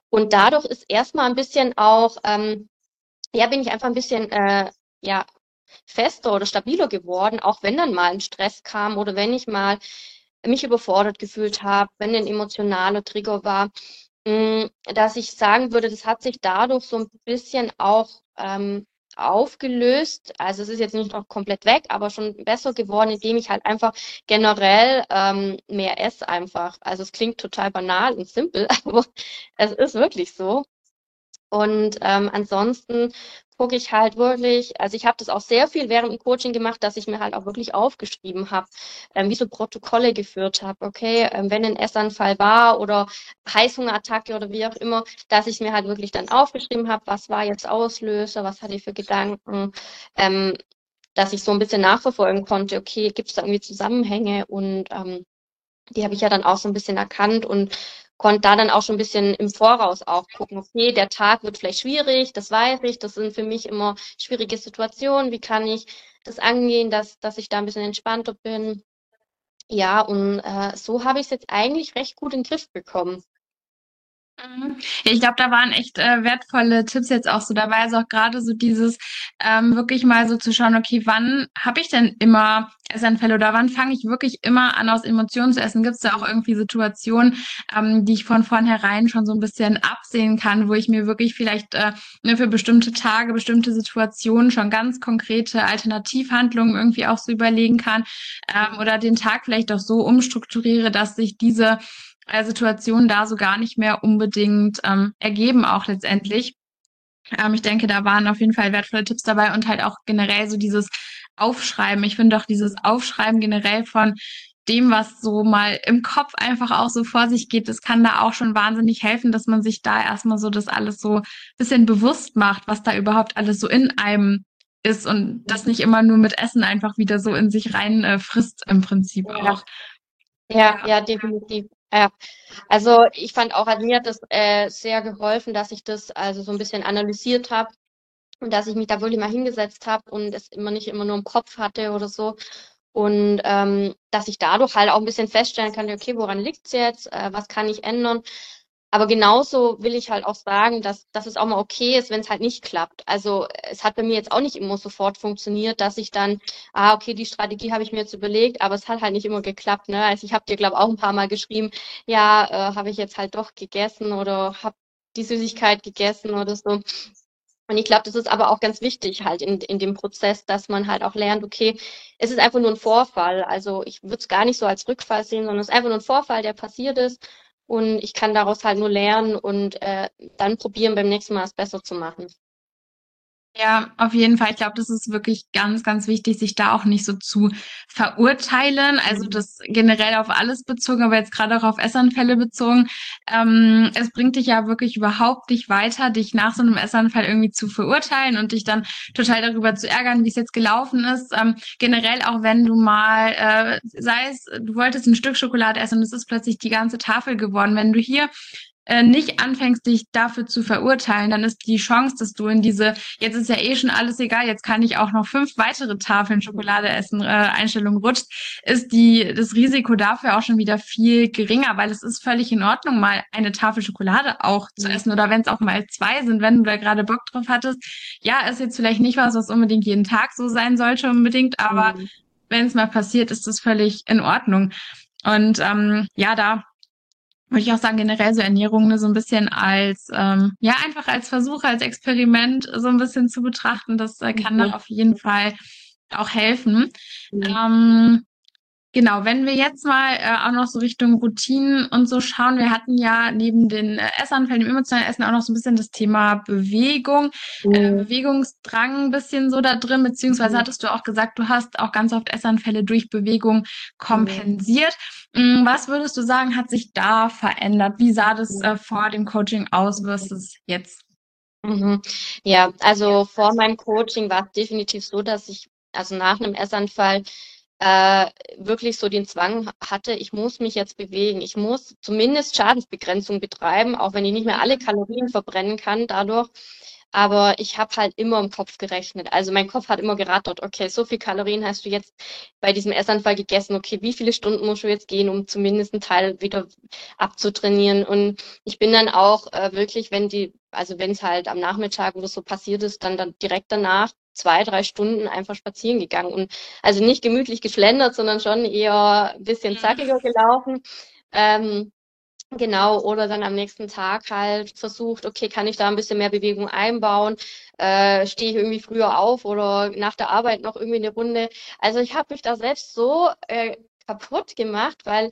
Und dadurch ist erstmal ein bisschen auch, ähm, ja, bin ich einfach ein bisschen äh, ja, fester oder stabiler geworden, auch wenn dann mal ein Stress kam oder wenn ich mal mich überfordert gefühlt habe, wenn ein emotionaler Trigger war, mm, dass ich sagen würde, das hat sich dadurch so ein bisschen auch ähm, aufgelöst. Also es ist jetzt nicht noch komplett weg, aber schon besser geworden, indem ich halt einfach generell ähm, mehr esse einfach. Also es klingt total banal und simpel, aber es ist wirklich so. Und ähm, ansonsten gucke ich halt wirklich, also ich habe das auch sehr viel während dem Coaching gemacht, dass ich mir halt auch wirklich aufgeschrieben habe, ähm, wie so Protokolle geführt habe, okay, ähm, wenn ein Essanfall war oder Heißhungerattacke oder wie auch immer, dass ich mir halt wirklich dann aufgeschrieben habe, was war jetzt Auslöser, was hatte ich für Gedanken, ähm, dass ich so ein bisschen nachverfolgen konnte, okay, gibt es da irgendwie Zusammenhänge? Und ähm, die habe ich ja dann auch so ein bisschen erkannt und konnte da dann auch schon ein bisschen im Voraus auch gucken, okay, der Tag wird vielleicht schwierig, das weiß ich, das sind für mich immer schwierige Situationen, wie kann ich das angehen, dass, dass ich da ein bisschen entspannter bin. Ja, und äh, so habe ich es jetzt eigentlich recht gut in den Griff bekommen. Mhm. Ich glaube, da waren echt äh, wertvolle Tipps jetzt auch so dabei. Also auch gerade so dieses ähm, wirklich mal so zu schauen, okay, wann habe ich denn immer Essanfälle oder wann fange ich wirklich immer an, aus Emotionen zu essen? Gibt es da auch irgendwie Situationen, ähm, die ich von vornherein schon so ein bisschen absehen kann, wo ich mir wirklich vielleicht äh, ne, für bestimmte Tage, bestimmte Situationen schon ganz konkrete Alternativhandlungen irgendwie auch so überlegen kann ähm, oder den Tag vielleicht auch so umstrukturiere, dass sich diese äh, Situationen da so gar nicht mehr unbedingt ähm, ergeben, auch letztendlich. Ähm, ich denke, da waren auf jeden Fall wertvolle Tipps dabei und halt auch generell so dieses Aufschreiben. Ich finde auch dieses Aufschreiben generell von dem, was so mal im Kopf einfach auch so vor sich geht, das kann da auch schon wahnsinnig helfen, dass man sich da erstmal so das alles so ein bisschen bewusst macht, was da überhaupt alles so in einem ist und das nicht immer nur mit Essen einfach wieder so in sich rein äh, frisst im Prinzip ja. auch. Ja, ja, definitiv. Ja, also ich fand auch, also mir hat das äh, sehr geholfen, dass ich das also so ein bisschen analysiert habe und dass ich mich da wirklich mal hingesetzt habe und es immer nicht immer nur im Kopf hatte oder so. Und ähm, dass ich dadurch halt auch ein bisschen feststellen kann, okay, woran liegt's jetzt, äh, was kann ich ändern? Aber genauso will ich halt auch sagen, dass, dass es auch mal okay ist, wenn es halt nicht klappt. Also es hat bei mir jetzt auch nicht immer sofort funktioniert, dass ich dann, ah, okay, die Strategie habe ich mir jetzt überlegt, aber es hat halt nicht immer geklappt. Ne? Also ich habe dir, glaube auch ein paar Mal geschrieben, ja, äh, habe ich jetzt halt doch gegessen oder habe die Süßigkeit gegessen oder so. Und ich glaube, das ist aber auch ganz wichtig halt in, in dem Prozess, dass man halt auch lernt, okay, es ist einfach nur ein Vorfall. Also ich würde es gar nicht so als Rückfall sehen, sondern es ist einfach nur ein Vorfall, der passiert ist. Und ich kann daraus halt nur lernen und äh, dann probieren, beim nächsten Mal es besser zu machen. Ja, auf jeden Fall. Ich glaube, das ist wirklich ganz, ganz wichtig, sich da auch nicht so zu verurteilen. Also das generell auf alles bezogen, aber jetzt gerade auch auf Essanfälle bezogen. Ähm, es bringt dich ja wirklich überhaupt nicht weiter, dich nach so einem Essanfall irgendwie zu verurteilen und dich dann total darüber zu ärgern, wie es jetzt gelaufen ist. Ähm, generell auch wenn du mal, äh, sei es, du wolltest ein Stück Schokolade essen und es ist plötzlich die ganze Tafel geworden. Wenn du hier äh, nicht anfängst, dich dafür zu verurteilen, dann ist die Chance, dass du in diese, jetzt ist ja eh schon alles egal, jetzt kann ich auch noch fünf weitere Tafeln Schokolade essen, äh, Einstellung rutscht, ist die, das Risiko dafür auch schon wieder viel geringer, weil es ist völlig in Ordnung, mal eine Tafel Schokolade auch zu mhm. essen oder wenn es auch mal zwei sind, wenn du da gerade Bock drauf hattest. Ja, ist jetzt vielleicht nicht was, was unbedingt jeden Tag so sein sollte unbedingt, aber mhm. wenn es mal passiert, ist das völlig in Ordnung. Und ähm, ja, da würde ich auch sagen, generell so Ernährung ne, so ein bisschen als, ähm, ja, einfach als Versuch, als Experiment so ein bisschen zu betrachten. Das äh, kann mhm. da auf jeden Fall auch helfen. Mhm. Ähm, Genau, wenn wir jetzt mal äh, auch noch so Richtung Routinen und so schauen, wir hatten ja neben den äh, Essanfällen, dem emotionalen Essen auch noch so ein bisschen das Thema Bewegung, mhm. äh, Bewegungsdrang ein bisschen so da drin, beziehungsweise mhm. hattest du auch gesagt, du hast auch ganz oft Essanfälle durch Bewegung kompensiert. Mhm. Was würdest du sagen, hat sich da verändert? Wie sah das äh, vor dem Coaching aus versus jetzt? Mhm. Ja, also vor meinem Coaching war es definitiv so, dass ich also nach einem Essanfall äh, wirklich so den Zwang hatte, ich muss mich jetzt bewegen, ich muss zumindest Schadensbegrenzung betreiben, auch wenn ich nicht mehr alle Kalorien verbrennen kann dadurch. Aber ich habe halt immer im Kopf gerechnet. Also mein Kopf hat immer gerattert, okay, so viel Kalorien hast du jetzt bei diesem Essanfall gegessen, okay, wie viele Stunden musst du jetzt gehen, um zumindest einen Teil wieder abzutrainieren? Und ich bin dann auch äh, wirklich, wenn die, also wenn es halt am Nachmittag oder so passiert ist, dann, dann direkt danach zwei, drei Stunden einfach spazieren gegangen und also nicht gemütlich geschlendert, sondern schon eher ein bisschen zackiger gelaufen. Ähm, Genau, oder dann am nächsten Tag halt versucht, okay, kann ich da ein bisschen mehr Bewegung einbauen? Äh, Stehe ich irgendwie früher auf oder nach der Arbeit noch irgendwie eine Runde? Also ich habe mich da selbst so äh, kaputt gemacht, weil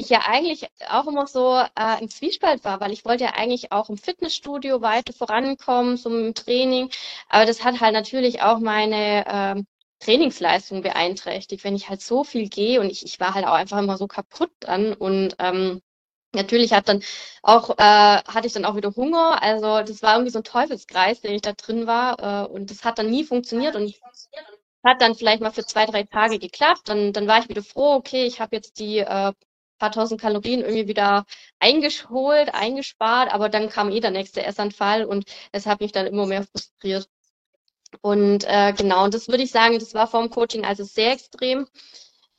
ich ja eigentlich auch immer so äh, im Zwiespalt war, weil ich wollte ja eigentlich auch im Fitnessstudio weiter vorankommen, so im Training. Aber das hat halt natürlich auch meine ähm, Trainingsleistung beeinträchtigt, wenn ich halt so viel gehe und ich, ich war halt auch einfach immer so kaputt dann und ähm, Natürlich hat dann auch, äh, hatte ich dann auch wieder Hunger. Also das war irgendwie so ein Teufelskreis, den ich da drin war. Äh, und das hat dann nie funktioniert. Und hat dann vielleicht mal für zwei, drei Tage geklappt. Dann, dann war ich wieder froh, okay, ich habe jetzt die äh, paar tausend Kalorien irgendwie wieder eingeholt, eingespart, aber dann kam eh der nächste Essanfall und es hat mich dann immer mehr frustriert. Und äh, genau, und das würde ich sagen, das war vom Coaching also sehr extrem.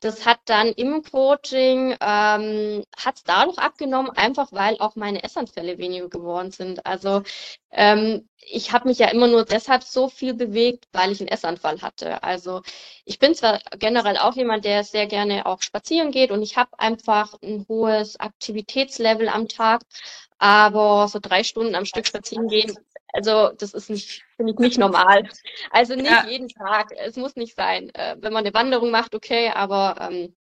Das hat dann im Coaching, ähm, hat es dadurch abgenommen, einfach weil auch meine Essanfälle weniger geworden sind. Also ähm, ich habe mich ja immer nur deshalb so viel bewegt, weil ich einen Essanfall hatte. Also ich bin zwar generell auch jemand, der sehr gerne auch spazieren geht und ich habe einfach ein hohes Aktivitätslevel am Tag, aber so drei Stunden am Stück spazieren gehen, also das ist nicht, finde ich nicht normal. Also nicht ja. jeden Tag. Es muss nicht sein. Äh, wenn man eine Wanderung macht, okay, aber ähm,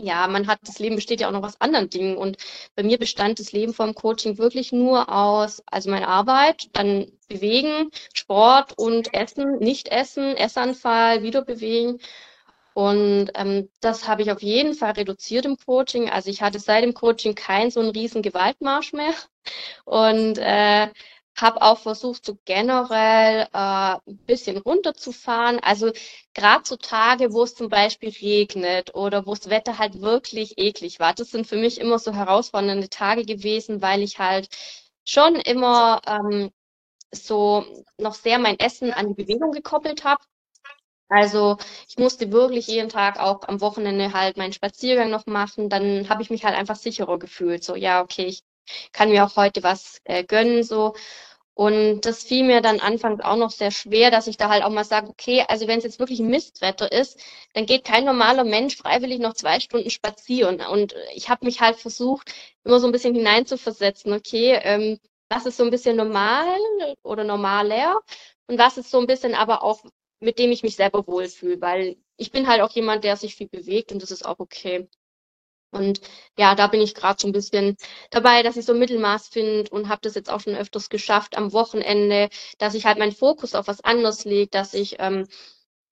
ja, man hat, das Leben besteht ja auch noch aus anderen Dingen. Und bei mir bestand das Leben vom Coaching wirklich nur aus, also meine Arbeit, dann bewegen, Sport und Essen, nicht essen, Essanfall, wieder bewegen. Und ähm, das habe ich auf jeden Fall reduziert im Coaching. Also ich hatte seit dem Coaching keinen so einen riesen Gewaltmarsch mehr. Und äh, habe auch versucht, so generell äh, ein bisschen runterzufahren. Also gerade so Tage, wo es zum Beispiel regnet oder wo das Wetter halt wirklich eklig war. Das sind für mich immer so herausfordernde Tage gewesen, weil ich halt schon immer ähm, so noch sehr mein Essen an die Bewegung gekoppelt habe. Also ich musste wirklich jeden Tag auch am Wochenende halt meinen Spaziergang noch machen. Dann habe ich mich halt einfach sicherer gefühlt. So, ja, okay, ich kann mir auch heute was äh, gönnen. So. Und das fiel mir dann anfangs auch noch sehr schwer, dass ich da halt auch mal sage, okay, also wenn es jetzt wirklich Mistwetter ist, dann geht kein normaler Mensch freiwillig noch zwei Stunden spazieren. Und ich habe mich halt versucht, immer so ein bisschen hineinzuversetzen, okay, ähm, was ist so ein bisschen normal oder normaler und was ist so ein bisschen aber auch, mit dem ich mich selber wohlfühle, weil ich bin halt auch jemand, der sich viel bewegt und das ist auch okay. Und ja, da bin ich gerade so ein bisschen dabei, dass ich so ein Mittelmaß finde und habe das jetzt auch schon öfters geschafft am Wochenende, dass ich halt meinen Fokus auf was anderes lege, dass ich ähm,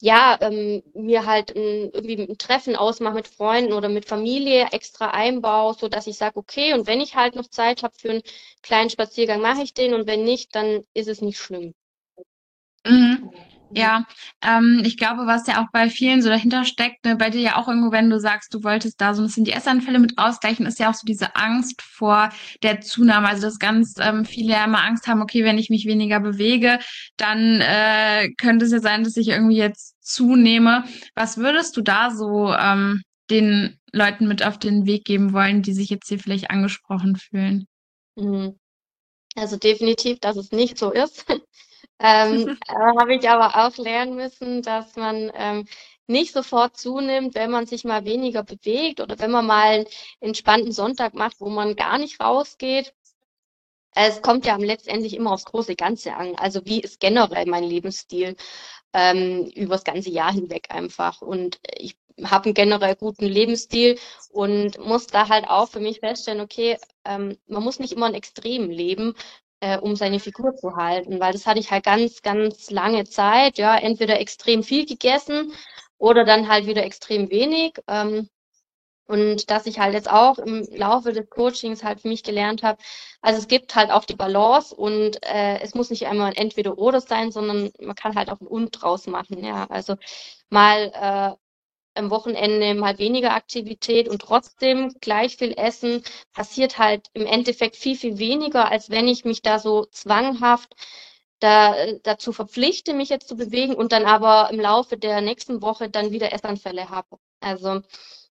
ja ähm, mir halt ein, irgendwie ein Treffen ausmache mit Freunden oder mit Familie extra einbaue, so dass ich sage, okay, und wenn ich halt noch Zeit habe für einen kleinen Spaziergang, mache ich den und wenn nicht, dann ist es nicht schlimm. Mhm. Ja, ähm, ich glaube, was ja auch bei vielen so dahinter steckt, ne, bei dir ja auch irgendwo, wenn du sagst, du wolltest da so ein bisschen die Essanfälle mit ausgleichen, ist ja auch so diese Angst vor der Zunahme. Also, dass ganz ähm, viele ja immer Angst haben, okay, wenn ich mich weniger bewege, dann äh, könnte es ja sein, dass ich irgendwie jetzt zunehme. Was würdest du da so ähm, den Leuten mit auf den Weg geben wollen, die sich jetzt hier vielleicht angesprochen fühlen? Mhm. Also definitiv, dass es nicht so ist. Ähm, äh, habe ich aber auch lernen müssen, dass man ähm, nicht sofort zunimmt, wenn man sich mal weniger bewegt oder wenn man mal einen entspannten Sonntag macht, wo man gar nicht rausgeht. Es kommt ja letztendlich immer aufs große Ganze an. Also wie ist generell mein Lebensstil ähm, über das ganze Jahr hinweg einfach. Und ich habe einen generell guten Lebensstil und muss da halt auch für mich feststellen, okay, ähm, man muss nicht immer ein Extrem leben, äh, um seine Figur zu halten, weil das hatte ich halt ganz, ganz lange Zeit, ja, entweder extrem viel gegessen oder dann halt wieder extrem wenig. Ähm, und dass ich halt jetzt auch im Laufe des Coachings halt für mich gelernt habe, also es gibt halt auch die Balance und äh, es muss nicht einmal ein entweder oder sein, sondern man kann halt auch ein und draus machen, ja. Also mal äh, am Wochenende mal weniger Aktivität und trotzdem gleich viel Essen, passiert halt im Endeffekt viel, viel weniger, als wenn ich mich da so zwanghaft da, dazu verpflichte, mich jetzt zu bewegen und dann aber im Laufe der nächsten Woche dann wieder Essanfälle habe. Also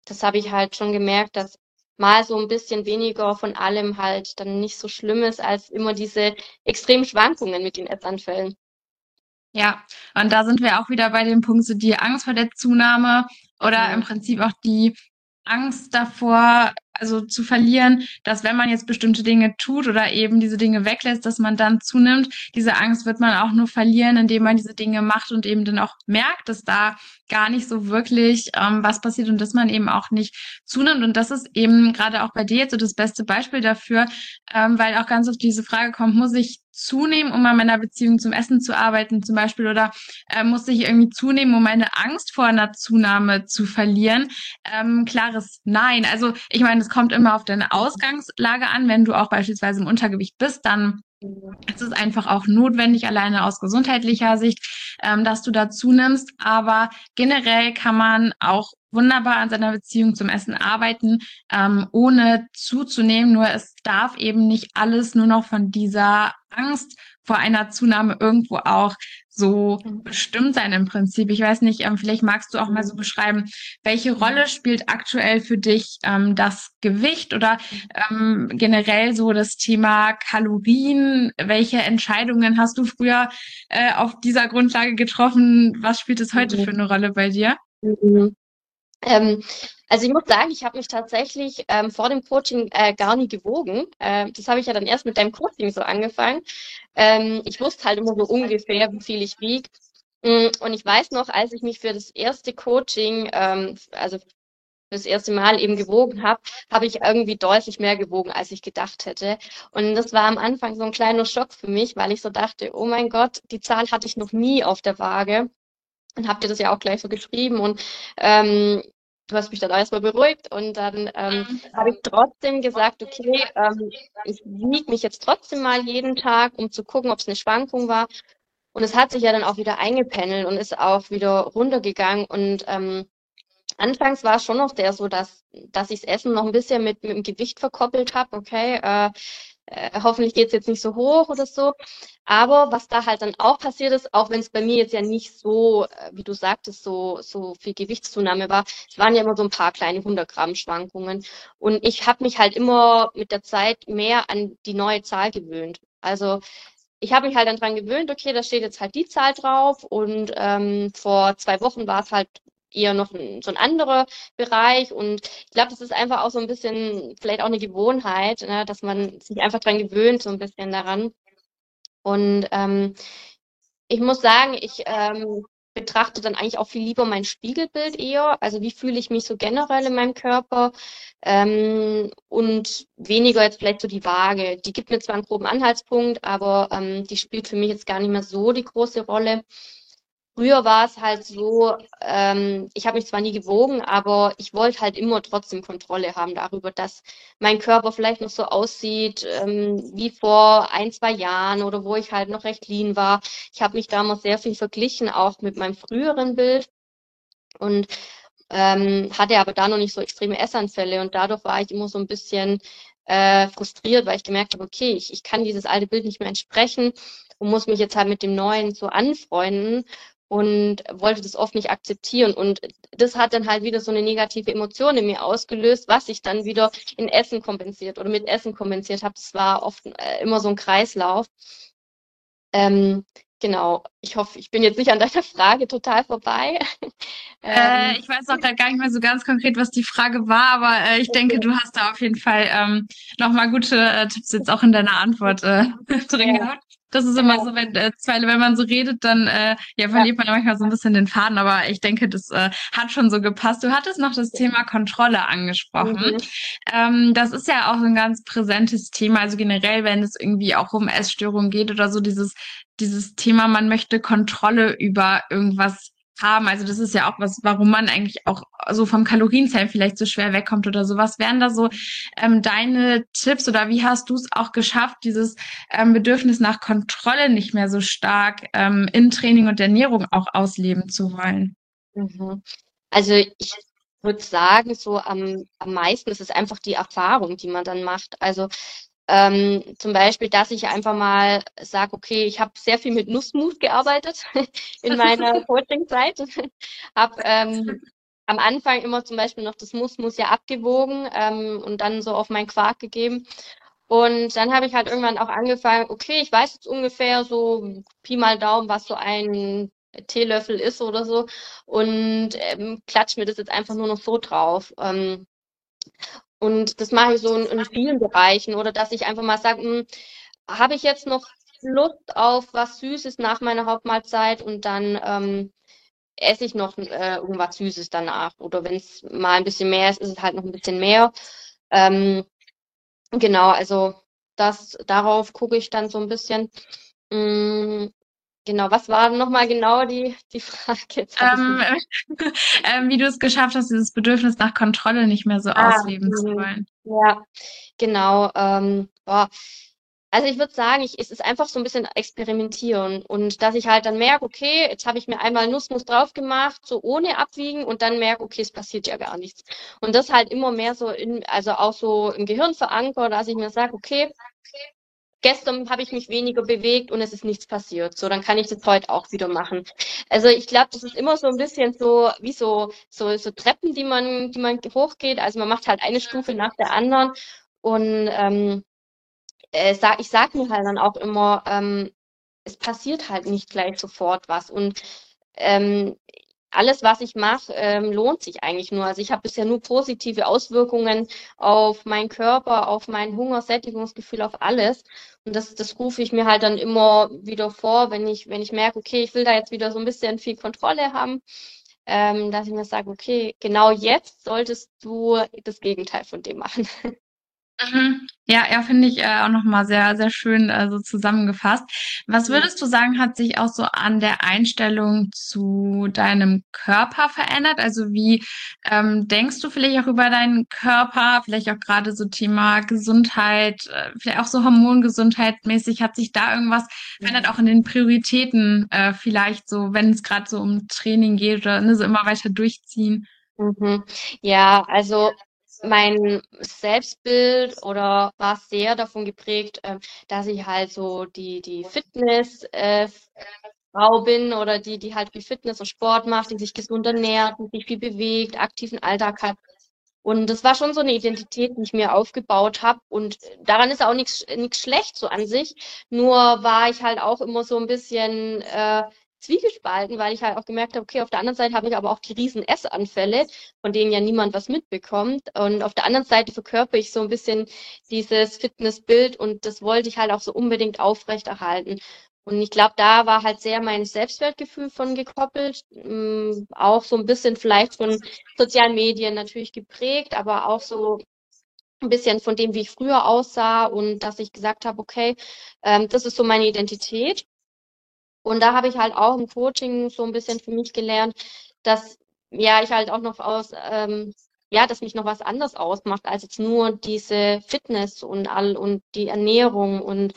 das habe ich halt schon gemerkt, dass mal so ein bisschen weniger von allem halt dann nicht so schlimm ist, als immer diese extremen Schwankungen mit den Essanfällen. Ja, und da sind wir auch wieder bei dem Punkt, so die Angst vor der Zunahme oder im Prinzip auch die Angst davor, also zu verlieren, dass wenn man jetzt bestimmte Dinge tut oder eben diese Dinge weglässt, dass man dann zunimmt. Diese Angst wird man auch nur verlieren, indem man diese Dinge macht und eben dann auch merkt, dass da gar nicht so wirklich ähm, was passiert und dass man eben auch nicht zunimmt. Und das ist eben gerade auch bei dir jetzt so das beste Beispiel dafür, ähm, weil auch ganz oft diese Frage kommt, muss ich zunehmen, um an meiner Beziehung zum Essen zu arbeiten zum Beispiel oder äh, muss ich irgendwie zunehmen, um meine Angst vor einer Zunahme zu verlieren? Ähm, klares Nein. Also ich meine, es kommt immer auf deine Ausgangslage an. Wenn du auch beispielsweise im Untergewicht bist, dann es ist einfach auch notwendig, alleine aus gesundheitlicher Sicht, ähm, dass du da zunimmst. Aber generell kann man auch wunderbar an seiner Beziehung zum Essen arbeiten, ähm, ohne zuzunehmen. Nur es darf eben nicht alles nur noch von dieser Angst vor einer Zunahme irgendwo auch so mhm. bestimmt sein im Prinzip. Ich weiß nicht, ähm, vielleicht magst du auch mal so beschreiben, welche Rolle spielt aktuell für dich ähm, das Gewicht oder ähm, generell so das Thema Kalorien? Welche Entscheidungen hast du früher äh, auf dieser Grundlage getroffen? Was spielt es heute mhm. für eine Rolle bei dir? Mhm. Ähm, also ich muss sagen, ich habe mich tatsächlich ähm, vor dem Coaching äh, gar nie gewogen. Äh, das habe ich ja dann erst mit deinem Coaching so angefangen. Ähm, ich wusste halt immer so ungefähr, wie viel ich wiege. Mm, und ich weiß noch, als ich mich für das erste Coaching, ähm, also das erste Mal eben gewogen habe, habe ich irgendwie deutlich mehr gewogen, als ich gedacht hätte. Und das war am Anfang so ein kleiner Schock für mich, weil ich so dachte, oh mein Gott, die Zahl hatte ich noch nie auf der Waage. Und habt ihr das ja auch gleich so geschrieben. Und ähm, du hast mich dann erstmal beruhigt und dann ähm, mhm. habe ich trotzdem gesagt, okay, ähm, ich wiege mich jetzt trotzdem mal jeden Tag, um zu gucken, ob es eine Schwankung war. Und es hat sich ja dann auch wieder eingependelt und ist auch wieder runtergegangen. Und ähm, anfangs war es schon noch der so, dass, dass ich das Essen noch ein bisschen mit, mit dem Gewicht verkoppelt habe. Okay, äh, äh, hoffentlich geht es jetzt nicht so hoch oder so. Aber was da halt dann auch passiert ist, auch wenn es bei mir jetzt ja nicht so, äh, wie du sagtest, so, so viel Gewichtszunahme war, es waren ja immer so ein paar kleine 100 Gramm Schwankungen. Und ich habe mich halt immer mit der Zeit mehr an die neue Zahl gewöhnt. Also ich habe mich halt dann dran gewöhnt, okay, da steht jetzt halt die Zahl drauf und ähm, vor zwei Wochen war es halt eher noch ein, so ein anderer Bereich. Und ich glaube, das ist einfach auch so ein bisschen vielleicht auch eine Gewohnheit, ne, dass man sich einfach dran gewöhnt, so ein bisschen daran. Und ähm, ich muss sagen, ich ähm, betrachte dann eigentlich auch viel lieber mein Spiegelbild eher. Also wie fühle ich mich so generell in meinem Körper ähm, und weniger jetzt vielleicht so die Waage. Die gibt mir zwar einen groben Anhaltspunkt, aber ähm, die spielt für mich jetzt gar nicht mehr so die große Rolle. Früher war es halt so, ähm, ich habe mich zwar nie gewogen, aber ich wollte halt immer trotzdem Kontrolle haben darüber, dass mein Körper vielleicht noch so aussieht ähm, wie vor ein, zwei Jahren oder wo ich halt noch recht lean war. Ich habe mich damals sehr viel verglichen, auch mit meinem früheren Bild und ähm, hatte aber da noch nicht so extreme Essanfälle und dadurch war ich immer so ein bisschen äh, frustriert, weil ich gemerkt habe, okay, ich, ich kann dieses alte Bild nicht mehr entsprechen und muss mich jetzt halt mit dem neuen so anfreunden und wollte das oft nicht akzeptieren. Und das hat dann halt wieder so eine negative Emotion in mir ausgelöst, was ich dann wieder in Essen kompensiert oder mit Essen kompensiert habe. Das war oft äh, immer so ein Kreislauf. Ähm, genau. Ich hoffe, ich bin jetzt nicht an deiner Frage total vorbei. äh, ich weiß auch gar nicht mehr so ganz konkret, was die Frage war, aber äh, ich denke, du hast da auf jeden Fall ähm, nochmal gute äh, Tipps jetzt auch in deiner Antwort äh, drin gehabt. Das ist immer so, wenn, äh, zwei, wenn man so redet, dann äh, ja, verliert man manchmal so ein bisschen den Faden, aber ich denke, das äh, hat schon so gepasst. Du hattest noch das Thema Kontrolle angesprochen. Mhm. Ähm, das ist ja auch ein ganz präsentes Thema, also generell, wenn es irgendwie auch um Essstörungen geht oder so, dieses, dieses Thema, man möchte Kontrolle über irgendwas haben. Also das ist ja auch was, warum man eigentlich auch so vom Kalorienzellen vielleicht so schwer wegkommt oder so. Was wären da so ähm, deine Tipps oder wie hast du es auch geschafft, dieses ähm, Bedürfnis nach Kontrolle nicht mehr so stark ähm, in Training und Ernährung auch ausleben zu wollen? Mhm. Also ich würde sagen, so am, am meisten ist es einfach die Erfahrung, die man dann macht. Also ähm, zum Beispiel, dass ich einfach mal sage, okay, ich habe sehr viel mit Nussmus gearbeitet in meiner Coaching-Zeit. habe ähm, am Anfang immer zum Beispiel noch das Nussmus ja abgewogen ähm, und dann so auf meinen Quark gegeben. Und dann habe ich halt irgendwann auch angefangen, okay, ich weiß jetzt ungefähr so Pi mal Daumen, was so ein Teelöffel ist oder so und ähm, klatsch mir das jetzt einfach nur noch so drauf. Ähm, Und das mache ich so in, in vielen Bereichen oder dass ich einfach mal sage, hm, habe ich jetzt noch Lust auf was Süßes nach meiner Hauptmahlzeit und dann ähm, esse ich noch äh, irgendwas Süßes danach. Oder wenn es mal ein bisschen mehr ist, ist es halt noch ein bisschen mehr. Ähm, genau, also das, darauf gucke ich dann so ein bisschen. Mm, Genau, was war nochmal genau die, die Frage? Ähm, ähm, wie du es geschafft hast, dieses Bedürfnis nach Kontrolle nicht mehr so ah, ausleben zu mhm. wollen. Ja, genau. Ähm, boah. Also ich würde sagen, ich, es ist einfach so ein bisschen experimentieren und dass ich halt dann merke, okay, jetzt habe ich mir einmal Nussmus drauf gemacht, so ohne abwiegen und dann merke, okay, es passiert ja gar nichts. Und das halt immer mehr so in, also auch so im Gehirn verankert, dass ich mir sage, okay, gestern habe ich mich weniger bewegt und es ist nichts passiert. So, dann kann ich das heute auch wieder machen. Also ich glaube, das ist immer so ein bisschen so wie so, so, so Treppen, die man, die man hochgeht. Also man macht halt eine Stufe nach der anderen. Und ähm, äh, sag, ich sage mir halt dann auch immer, ähm, es passiert halt nicht gleich sofort was. Und ähm, alles, was ich mache, ähm, lohnt sich eigentlich nur. Also ich habe bisher nur positive Auswirkungen auf meinen Körper, auf mein Hunger, Sättigungsgefühl, auf alles. Und das, das rufe ich mir halt dann immer wieder vor, wenn ich, wenn ich merke, okay, ich will da jetzt wieder so ein bisschen viel Kontrolle haben, ähm, dass ich mir sage, okay, genau jetzt solltest du das Gegenteil von dem machen. Mhm. Ja, ja, finde ich äh, auch nochmal sehr, sehr schön äh, so zusammengefasst. Was würdest du sagen, hat sich auch so an der Einstellung zu deinem Körper verändert? Also wie ähm, denkst du vielleicht auch über deinen Körper, vielleicht auch gerade so Thema Gesundheit, äh, vielleicht auch so Hormongesundheit mäßig, hat sich da irgendwas verändert, auch in den Prioritäten äh, vielleicht so, wenn es gerade so um Training geht oder ne, so immer weiter durchziehen? Mhm. Ja, also mein Selbstbild oder war sehr davon geprägt, äh, dass ich halt so die, die Fitness äh, Frau bin oder die, die halt viel Fitness und Sport macht, die sich gesund ernährt, die sich viel bewegt, aktiven Alltag hat. Und das war schon so eine Identität, die ich mir aufgebaut habe. Und daran ist auch nichts schlecht so an sich. Nur war ich halt auch immer so ein bisschen äh, zwiegespalten, weil ich halt auch gemerkt habe, okay, auf der anderen Seite habe ich aber auch die riesen Essanfälle, von denen ja niemand was mitbekommt. Und auf der anderen Seite verkörper ich so ein bisschen dieses Fitnessbild und das wollte ich halt auch so unbedingt aufrechterhalten. Und ich glaube, da war halt sehr mein Selbstwertgefühl von gekoppelt, ähm, auch so ein bisschen vielleicht von sozialen Medien natürlich geprägt, aber auch so ein bisschen von dem, wie ich früher aussah und dass ich gesagt habe, okay, ähm, das ist so meine Identität und da habe ich halt auch im Coaching so ein bisschen für mich gelernt, dass ja ich halt auch noch aus, ähm, ja, dass mich noch was anderes ausmacht als jetzt nur diese Fitness und all und die Ernährung und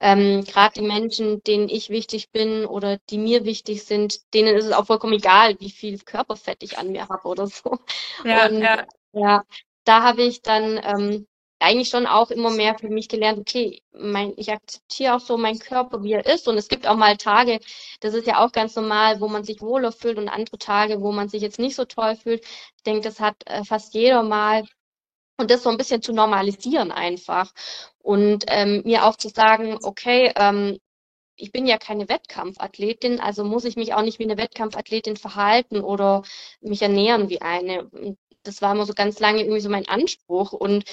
ähm, gerade die Menschen, denen ich wichtig bin oder die mir wichtig sind, denen ist es auch vollkommen egal, wie viel Körperfett ich an mir habe oder so. Ja, und ja. ja, da habe ich dann ähm, eigentlich schon auch immer mehr für mich gelernt, okay, mein, ich akzeptiere auch so meinen Körper, wie er ist. Und es gibt auch mal Tage, das ist ja auch ganz normal, wo man sich wohler fühlt und andere Tage, wo man sich jetzt nicht so toll fühlt. Ich denke, das hat äh, fast jeder mal. Und das so ein bisschen zu normalisieren einfach. Und ähm, mir auch zu sagen, okay, ähm, ich bin ja keine Wettkampfathletin, also muss ich mich auch nicht wie eine Wettkampfathletin verhalten oder mich ernähren wie eine. Das war immer so ganz lange irgendwie so mein Anspruch. Und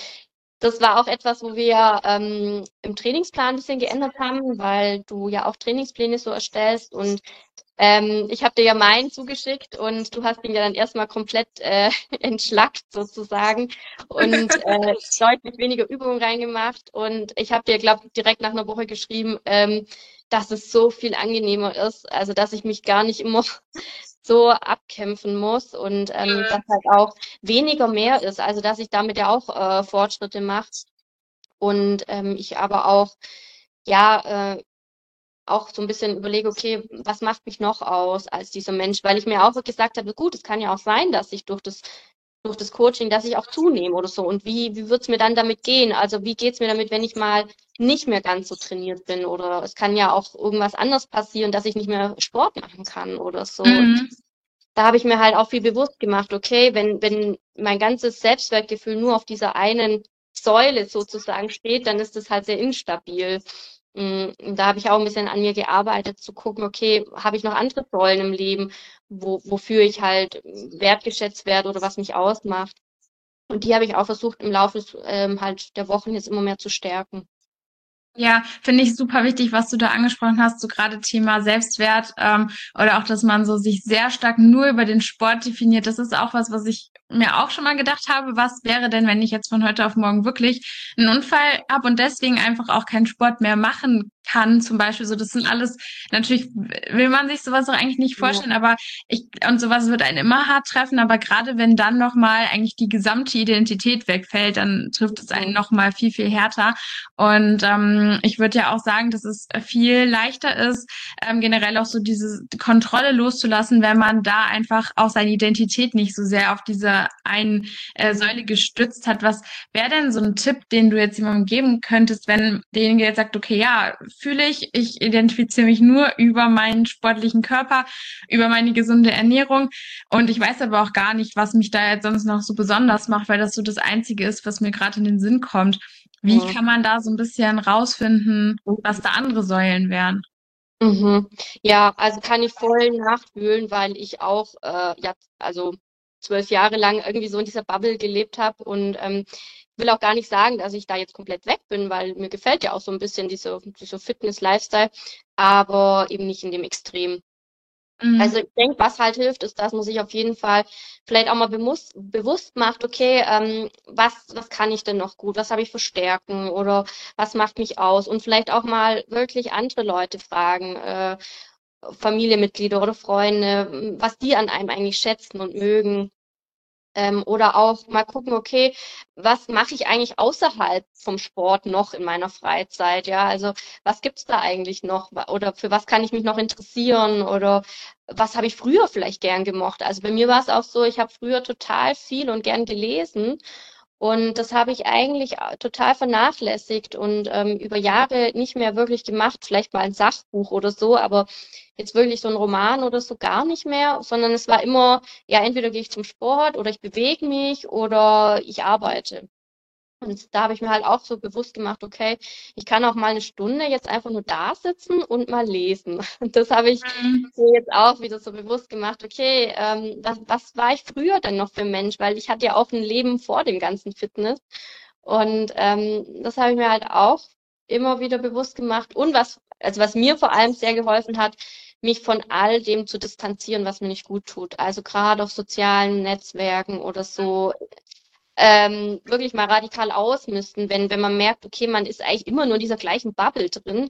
das war auch etwas, wo wir ähm, im Trainingsplan ein bisschen geändert haben, weil du ja auch Trainingspläne so erstellst und ähm, ich habe dir ja meinen zugeschickt und du hast ihn ja dann erstmal komplett äh, entschlackt sozusagen und äh, deutlich weniger Übungen reingemacht. Und ich habe dir, glaube direkt nach einer Woche geschrieben, ähm, dass es so viel angenehmer ist, also dass ich mich gar nicht immer so abkämpfen muss und ähm, dass halt auch weniger mehr ist, also dass ich damit ja auch äh, Fortschritte mache und ähm, ich aber auch ja äh, auch so ein bisschen überlege, okay, was macht mich noch aus als dieser Mensch, weil ich mir auch gesagt habe, gut, es kann ja auch sein, dass ich durch das durch das Coaching, dass ich auch zunehme oder so. Und wie, wie wird es mir dann damit gehen? Also wie geht es mir damit, wenn ich mal nicht mehr ganz so trainiert bin? Oder es kann ja auch irgendwas anderes passieren, dass ich nicht mehr Sport machen kann oder so. Mhm. Da habe ich mir halt auch viel bewusst gemacht, okay, wenn, wenn mein ganzes Selbstwertgefühl nur auf dieser einen Säule sozusagen steht, dann ist das halt sehr instabil. Mm, da habe ich auch ein bisschen an mir gearbeitet, zu gucken, okay, habe ich noch andere Säulen im Leben, wo, wofür ich halt wertgeschätzt werde oder was mich ausmacht. Und die habe ich auch versucht, im Laufe ähm, halt der Wochen jetzt immer mehr zu stärken. Ja, finde ich super wichtig, was du da angesprochen hast, so gerade Thema Selbstwert ähm, oder auch, dass man so sich sehr stark nur über den Sport definiert. Das ist auch was, was ich mir auch schon mal gedacht habe. Was wäre denn, wenn ich jetzt von heute auf morgen wirklich einen Unfall habe und deswegen einfach auch keinen Sport mehr machen kann, zum Beispiel. So, das sind alles, natürlich will man sich sowas doch eigentlich nicht vorstellen, ja. aber ich, und sowas wird einen immer hart treffen, aber gerade wenn dann nochmal eigentlich die gesamte Identität wegfällt, dann trifft es einen nochmal viel, viel härter. Und ähm, ich würde ja auch sagen, dass es viel leichter ist, ähm, generell auch so diese Kontrolle loszulassen, wenn man da einfach auch seine Identität nicht so sehr auf diese einen äh, Säule gestützt hat. Was wäre denn so ein Tipp, den du jetzt jemandem geben könntest, wenn derjenige jetzt sagt, okay, ja, fühle ich. Ich identifiziere mich nur über meinen sportlichen Körper, über meine gesunde Ernährung. Und ich weiß aber auch gar nicht, was mich da jetzt sonst noch so besonders macht, weil das so das Einzige ist, was mir gerade in den Sinn kommt. Wie ja. kann man da so ein bisschen rausfinden, was da andere Säulen wären? Mhm. Ja, also kann ich voll nachfühlen, weil ich auch, äh, ja, also zwölf Jahre lang irgendwie so in dieser Bubble gelebt habe und ähm, will auch gar nicht sagen, dass ich da jetzt komplett weg bin, weil mir gefällt ja auch so ein bisschen dieser, dieser Fitness-Lifestyle, aber eben nicht in dem Extrem. Mhm. Also ich denke, was halt hilft, ist, dass man sich auf jeden Fall vielleicht auch mal bewusst, bewusst macht, okay, ähm, was, was kann ich denn noch gut, was habe ich für Stärken oder was macht mich aus und vielleicht auch mal wirklich andere Leute fragen, äh, Familienmitglieder oder Freunde, was die an einem eigentlich schätzen und mögen. Ähm, oder auch mal gucken, okay, was mache ich eigentlich außerhalb vom Sport noch in meiner Freizeit? Ja, also was gibt's da eigentlich noch? Oder für was kann ich mich noch interessieren? Oder was habe ich früher vielleicht gern gemocht? Also bei mir war es auch so, ich habe früher total viel und gern gelesen. Und das habe ich eigentlich total vernachlässigt und ähm, über Jahre nicht mehr wirklich gemacht. Vielleicht mal ein Sachbuch oder so, aber jetzt wirklich so ein Roman oder so gar nicht mehr, sondern es war immer, ja, entweder gehe ich zum Sport oder ich bewege mich oder ich arbeite. Und da habe ich mir halt auch so bewusst gemacht, okay, ich kann auch mal eine Stunde jetzt einfach nur da sitzen und mal lesen. Und das habe ich mhm. jetzt auch wieder so bewusst gemacht, okay, ähm, was, was war ich früher denn noch für ein Mensch? Weil ich hatte ja auch ein Leben vor dem ganzen Fitness. Und ähm, das habe ich mir halt auch immer wieder bewusst gemacht. Und was, also was mir vor allem sehr geholfen hat, mich von all dem zu distanzieren, was mir nicht gut tut. Also gerade auf sozialen Netzwerken oder so ähm, wirklich mal radikal ausmisten, wenn, wenn man merkt, okay, man ist eigentlich immer nur in dieser gleichen Bubble drin,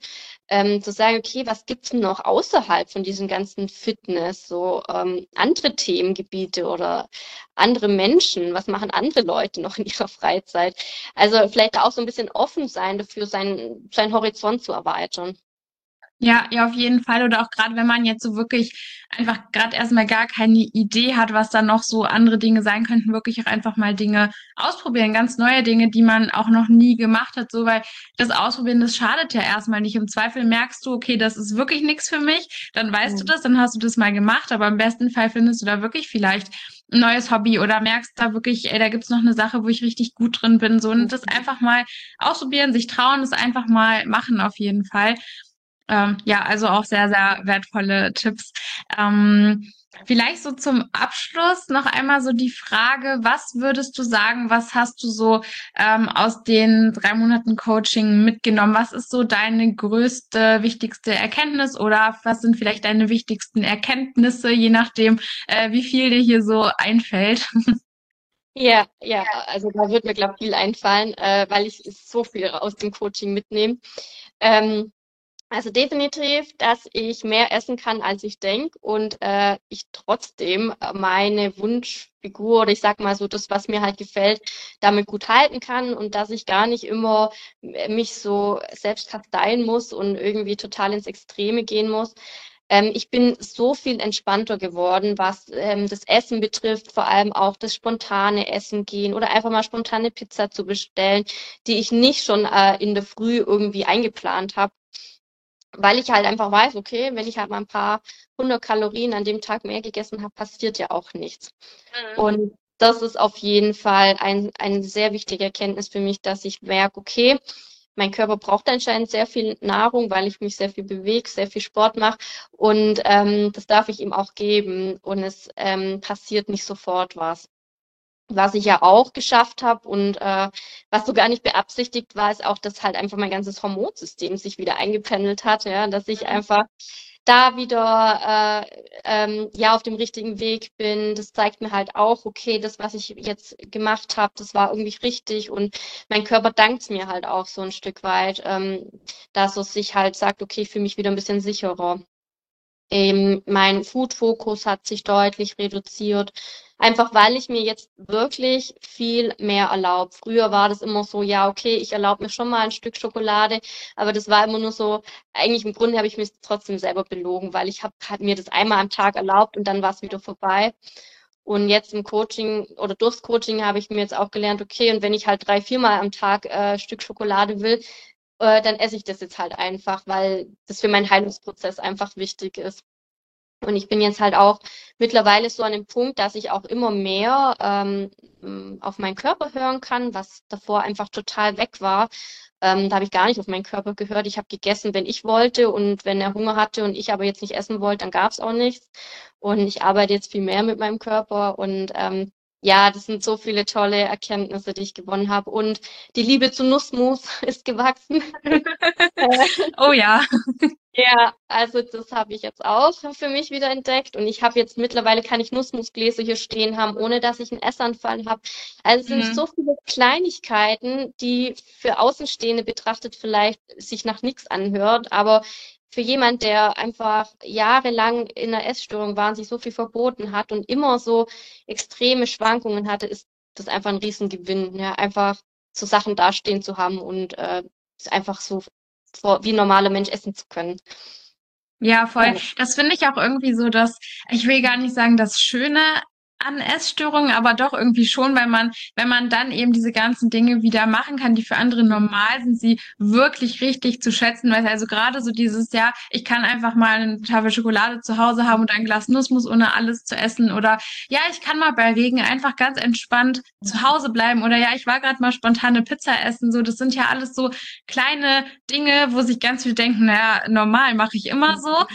ähm, zu sagen, okay, was gibt's denn noch außerhalb von diesem ganzen Fitness, so ähm, andere Themengebiete oder andere Menschen, was machen andere Leute noch in ihrer Freizeit? Also vielleicht auch so ein bisschen offen sein dafür, seinen, seinen Horizont zu erweitern. Ja, ja, auf jeden Fall. Oder auch gerade, wenn man jetzt so wirklich einfach gerade erstmal gar keine Idee hat, was da noch so andere Dinge sein könnten, wirklich auch einfach mal Dinge ausprobieren, ganz neue Dinge, die man auch noch nie gemacht hat, so weil das Ausprobieren, das schadet ja erstmal nicht. Im Zweifel merkst du, okay, das ist wirklich nichts für mich, dann weißt mhm. du das, dann hast du das mal gemacht, aber im besten Fall findest du da wirklich vielleicht ein neues Hobby oder merkst da wirklich, ey, da gibt's noch eine Sache, wo ich richtig gut drin bin. So und das einfach mal ausprobieren, sich trauen, das einfach mal machen auf jeden Fall. Ähm, ja, also auch sehr, sehr wertvolle Tipps. Ähm, vielleicht so zum Abschluss noch einmal so die Frage, was würdest du sagen, was hast du so ähm, aus den drei Monaten Coaching mitgenommen? Was ist so deine größte, wichtigste Erkenntnis oder was sind vielleicht deine wichtigsten Erkenntnisse, je nachdem, äh, wie viel dir hier so einfällt? Ja, ja, also da wird mir, glaube ich, viel einfallen, äh, weil ich so viel aus dem Coaching mitnehme. Ähm, also definitiv, dass ich mehr essen kann, als ich denke und äh, ich trotzdem meine Wunschfigur oder ich sag mal so das, was mir halt gefällt, damit gut halten kann und dass ich gar nicht immer mich so selbst kasteien muss und irgendwie total ins Extreme gehen muss. Ähm, ich bin so viel entspannter geworden, was ähm, das Essen betrifft, vor allem auch das spontane Essen gehen oder einfach mal spontane Pizza zu bestellen, die ich nicht schon äh, in der Früh irgendwie eingeplant habe weil ich halt einfach weiß, okay, wenn ich halt mal ein paar hundert Kalorien an dem Tag mehr gegessen habe, passiert ja auch nichts. Mhm. Und das ist auf jeden Fall ein, eine sehr wichtige Erkenntnis für mich, dass ich merke, okay, mein Körper braucht anscheinend sehr viel Nahrung, weil ich mich sehr viel bewege, sehr viel Sport mache. Und ähm, das darf ich ihm auch geben. Und es ähm, passiert nicht sofort was. Was ich ja auch geschafft habe und äh, was so gar nicht beabsichtigt war, ist auch, dass halt einfach mein ganzes Hormonsystem sich wieder eingependelt hat, ja, dass ich mhm. einfach da wieder äh, ähm, ja auf dem richtigen Weg bin. Das zeigt mir halt auch, okay, das, was ich jetzt gemacht habe, das war irgendwie richtig und mein Körper dankt mir halt auch so ein Stück weit, ähm, dass es sich halt sagt, okay, ich fühle mich wieder ein bisschen sicherer. Ähm, mein Food-Fokus hat sich deutlich reduziert. Einfach weil ich mir jetzt wirklich viel mehr erlaube. Früher war das immer so, ja, okay, ich erlaube mir schon mal ein Stück Schokolade, aber das war immer nur so, eigentlich im Grunde habe ich mich trotzdem selber belogen, weil ich habe halt mir das einmal am Tag erlaubt und dann war es wieder vorbei. Und jetzt im Coaching oder durchs Coaching habe ich mir jetzt auch gelernt, okay, und wenn ich halt drei, viermal am Tag äh, Stück Schokolade will, äh, dann esse ich das jetzt halt einfach, weil das für meinen Heilungsprozess einfach wichtig ist. Und ich bin jetzt halt auch mittlerweile so an dem Punkt, dass ich auch immer mehr ähm, auf meinen Körper hören kann, was davor einfach total weg war. Ähm, da habe ich gar nicht auf meinen Körper gehört. Ich habe gegessen, wenn ich wollte und wenn er Hunger hatte und ich aber jetzt nicht essen wollte, dann gab es auch nichts. Und ich arbeite jetzt viel mehr mit meinem Körper und ähm, ja, das sind so viele tolle Erkenntnisse, die ich gewonnen habe. Und die Liebe zu Nussmus ist gewachsen. oh ja. Ja, also das habe ich jetzt auch für mich wieder entdeckt. Und ich habe jetzt mittlerweile kann ich Nussmusgläser hier stehen haben, ohne dass ich einen Essanfall habe. Also es sind mhm. so viele Kleinigkeiten, die für Außenstehende betrachtet vielleicht sich nach nichts anhört, aber für jemand, der einfach jahrelang in einer Essstörung war und sich so viel verboten hat und immer so extreme Schwankungen hatte, ist das einfach ein Riesengewinn, ja, einfach so Sachen dastehen zu haben und äh, einfach so wie ein normaler Mensch essen zu können. Ja, voll. Das finde ich auch irgendwie so, dass ich will gar nicht sagen, das Schöne an Essstörungen, aber doch irgendwie schon, weil man, wenn man dann eben diese ganzen Dinge wieder machen kann, die für andere normal sind, sie wirklich richtig zu schätzen, weil also gerade so dieses, ja, ich kann einfach mal eine Tafel Schokolade zu Hause haben und ein Glas Nussmus ohne alles zu essen. Oder ja, ich kann mal bei Regen einfach ganz entspannt zu Hause bleiben. Oder ja, ich war gerade mal spontane Pizza essen, so, das sind ja alles so kleine Dinge, wo sich ganz viele denken, naja, normal mache ich immer so,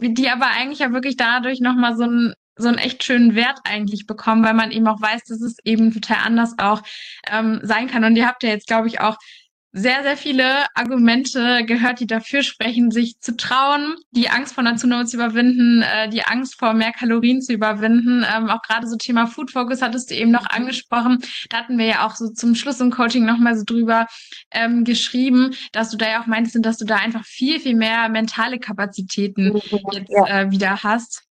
die aber eigentlich ja wirklich dadurch nochmal so ein so einen echt schönen Wert eigentlich bekommen, weil man eben auch weiß, dass es eben total anders auch ähm, sein kann. Und ihr habt ja jetzt, glaube ich, auch sehr, sehr viele Argumente gehört, die dafür sprechen, sich zu trauen, die Angst vor einer Zunahme zu überwinden, äh, die Angst vor mehr Kalorien zu überwinden. Ähm, auch gerade so Thema Food Focus hattest du eben noch angesprochen. Da hatten wir ja auch so zum Schluss im Coaching nochmal so drüber ähm, geschrieben, dass du da ja auch meintest, dass du da einfach viel, viel mehr mentale Kapazitäten jetzt äh, wieder hast.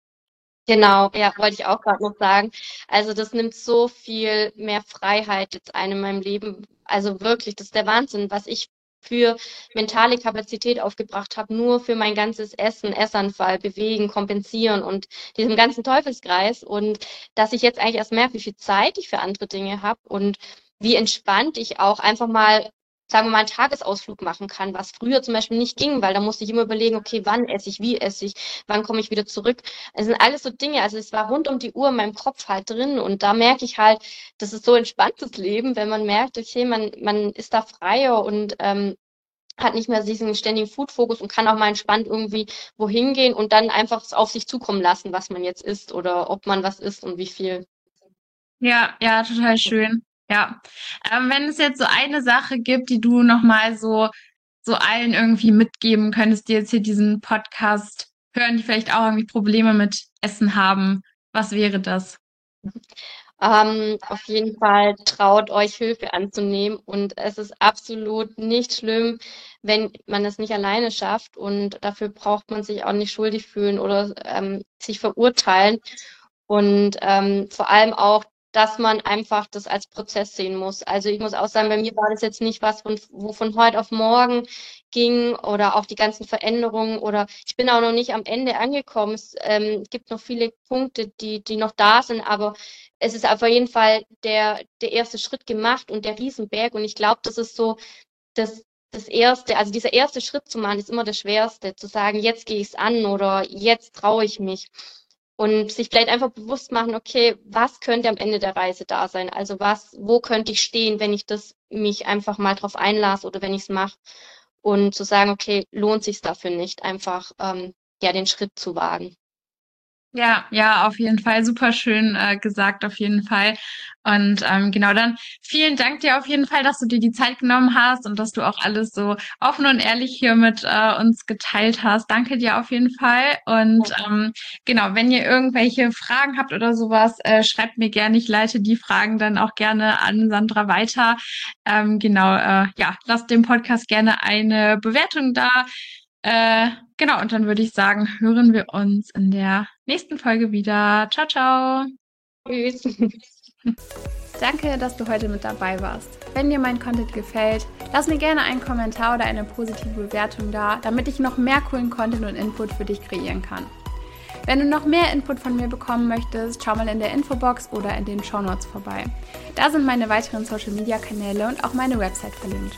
Genau, ja, wollte ich auch gerade noch sagen. Also das nimmt so viel mehr Freiheit jetzt ein in meinem Leben. Also wirklich, das ist der Wahnsinn, was ich für mentale Kapazität aufgebracht habe, nur für mein ganzes Essen, Essanfall, Bewegen, Kompensieren und diesem ganzen Teufelskreis. Und dass ich jetzt eigentlich erst merke, wie viel Zeit ich für andere Dinge habe und wie entspannt ich auch einfach mal sagen wir mal, einen Tagesausflug machen kann, was früher zum Beispiel nicht ging, weil da musste ich immer überlegen, okay, wann esse ich, wie esse ich, wann komme ich wieder zurück. Es sind alles so Dinge, also es war rund um die Uhr in meinem Kopf halt drin und da merke ich halt, das ist so entspanntes Leben, wenn man merkt, okay, man, man ist da freier und ähm, hat nicht mehr diesen ständigen Food-Fokus und kann auch mal entspannt irgendwie wohin gehen und dann einfach auf sich zukommen lassen, was man jetzt isst oder ob man was isst und wie viel. Ja, ja, total schön. Ja, ähm, wenn es jetzt so eine Sache gibt, die du nochmal so, so allen irgendwie mitgeben könntest, die jetzt hier diesen Podcast hören, die vielleicht auch irgendwie Probleme mit Essen haben, was wäre das? Ähm, auf jeden Fall traut euch Hilfe anzunehmen und es ist absolut nicht schlimm, wenn man es nicht alleine schafft und dafür braucht man sich auch nicht schuldig fühlen oder ähm, sich verurteilen und ähm, vor allem auch dass man einfach das als Prozess sehen muss. Also ich muss auch sagen, bei mir war das jetzt nicht was, von, wo von heute auf morgen ging oder auch die ganzen Veränderungen oder ich bin auch noch nicht am Ende angekommen. Es ähm, gibt noch viele Punkte, die, die noch da sind, aber es ist auf jeden Fall der, der erste Schritt gemacht und der Riesenberg und ich glaube, das ist so das, das erste, also dieser erste Schritt zu machen, ist immer das Schwerste, zu sagen, jetzt gehe ich es an oder jetzt traue ich mich und sich vielleicht einfach bewusst machen, okay, was könnte am Ende der Reise da sein? Also was, wo könnte ich stehen, wenn ich das mich einfach mal drauf einlasse oder wenn ich es mache? Und zu sagen, okay, lohnt sich dafür nicht, einfach ähm, ja den Schritt zu wagen. Ja, ja, auf jeden Fall. Super schön äh, gesagt, auf jeden Fall. Und ähm, genau dann vielen Dank dir auf jeden Fall, dass du dir die Zeit genommen hast und dass du auch alles so offen und ehrlich hier mit äh, uns geteilt hast. Danke dir auf jeden Fall. Und ähm, genau, wenn ihr irgendwelche Fragen habt oder sowas, äh, schreibt mir gerne. Ich leite die Fragen dann auch gerne an Sandra weiter. Ähm, genau, äh, ja, lasst dem Podcast gerne eine Bewertung da. Äh, genau, und dann würde ich sagen, hören wir uns in der nächsten Folge wieder. Ciao, ciao. Tschüss. Danke, dass du heute mit dabei warst. Wenn dir mein Content gefällt, lass mir gerne einen Kommentar oder eine positive Bewertung da, damit ich noch mehr coolen Content und Input für dich kreieren kann. Wenn du noch mehr Input von mir bekommen möchtest, schau mal in der Infobox oder in den Show Notes vorbei. Da sind meine weiteren Social Media Kanäle und auch meine Website verlinkt.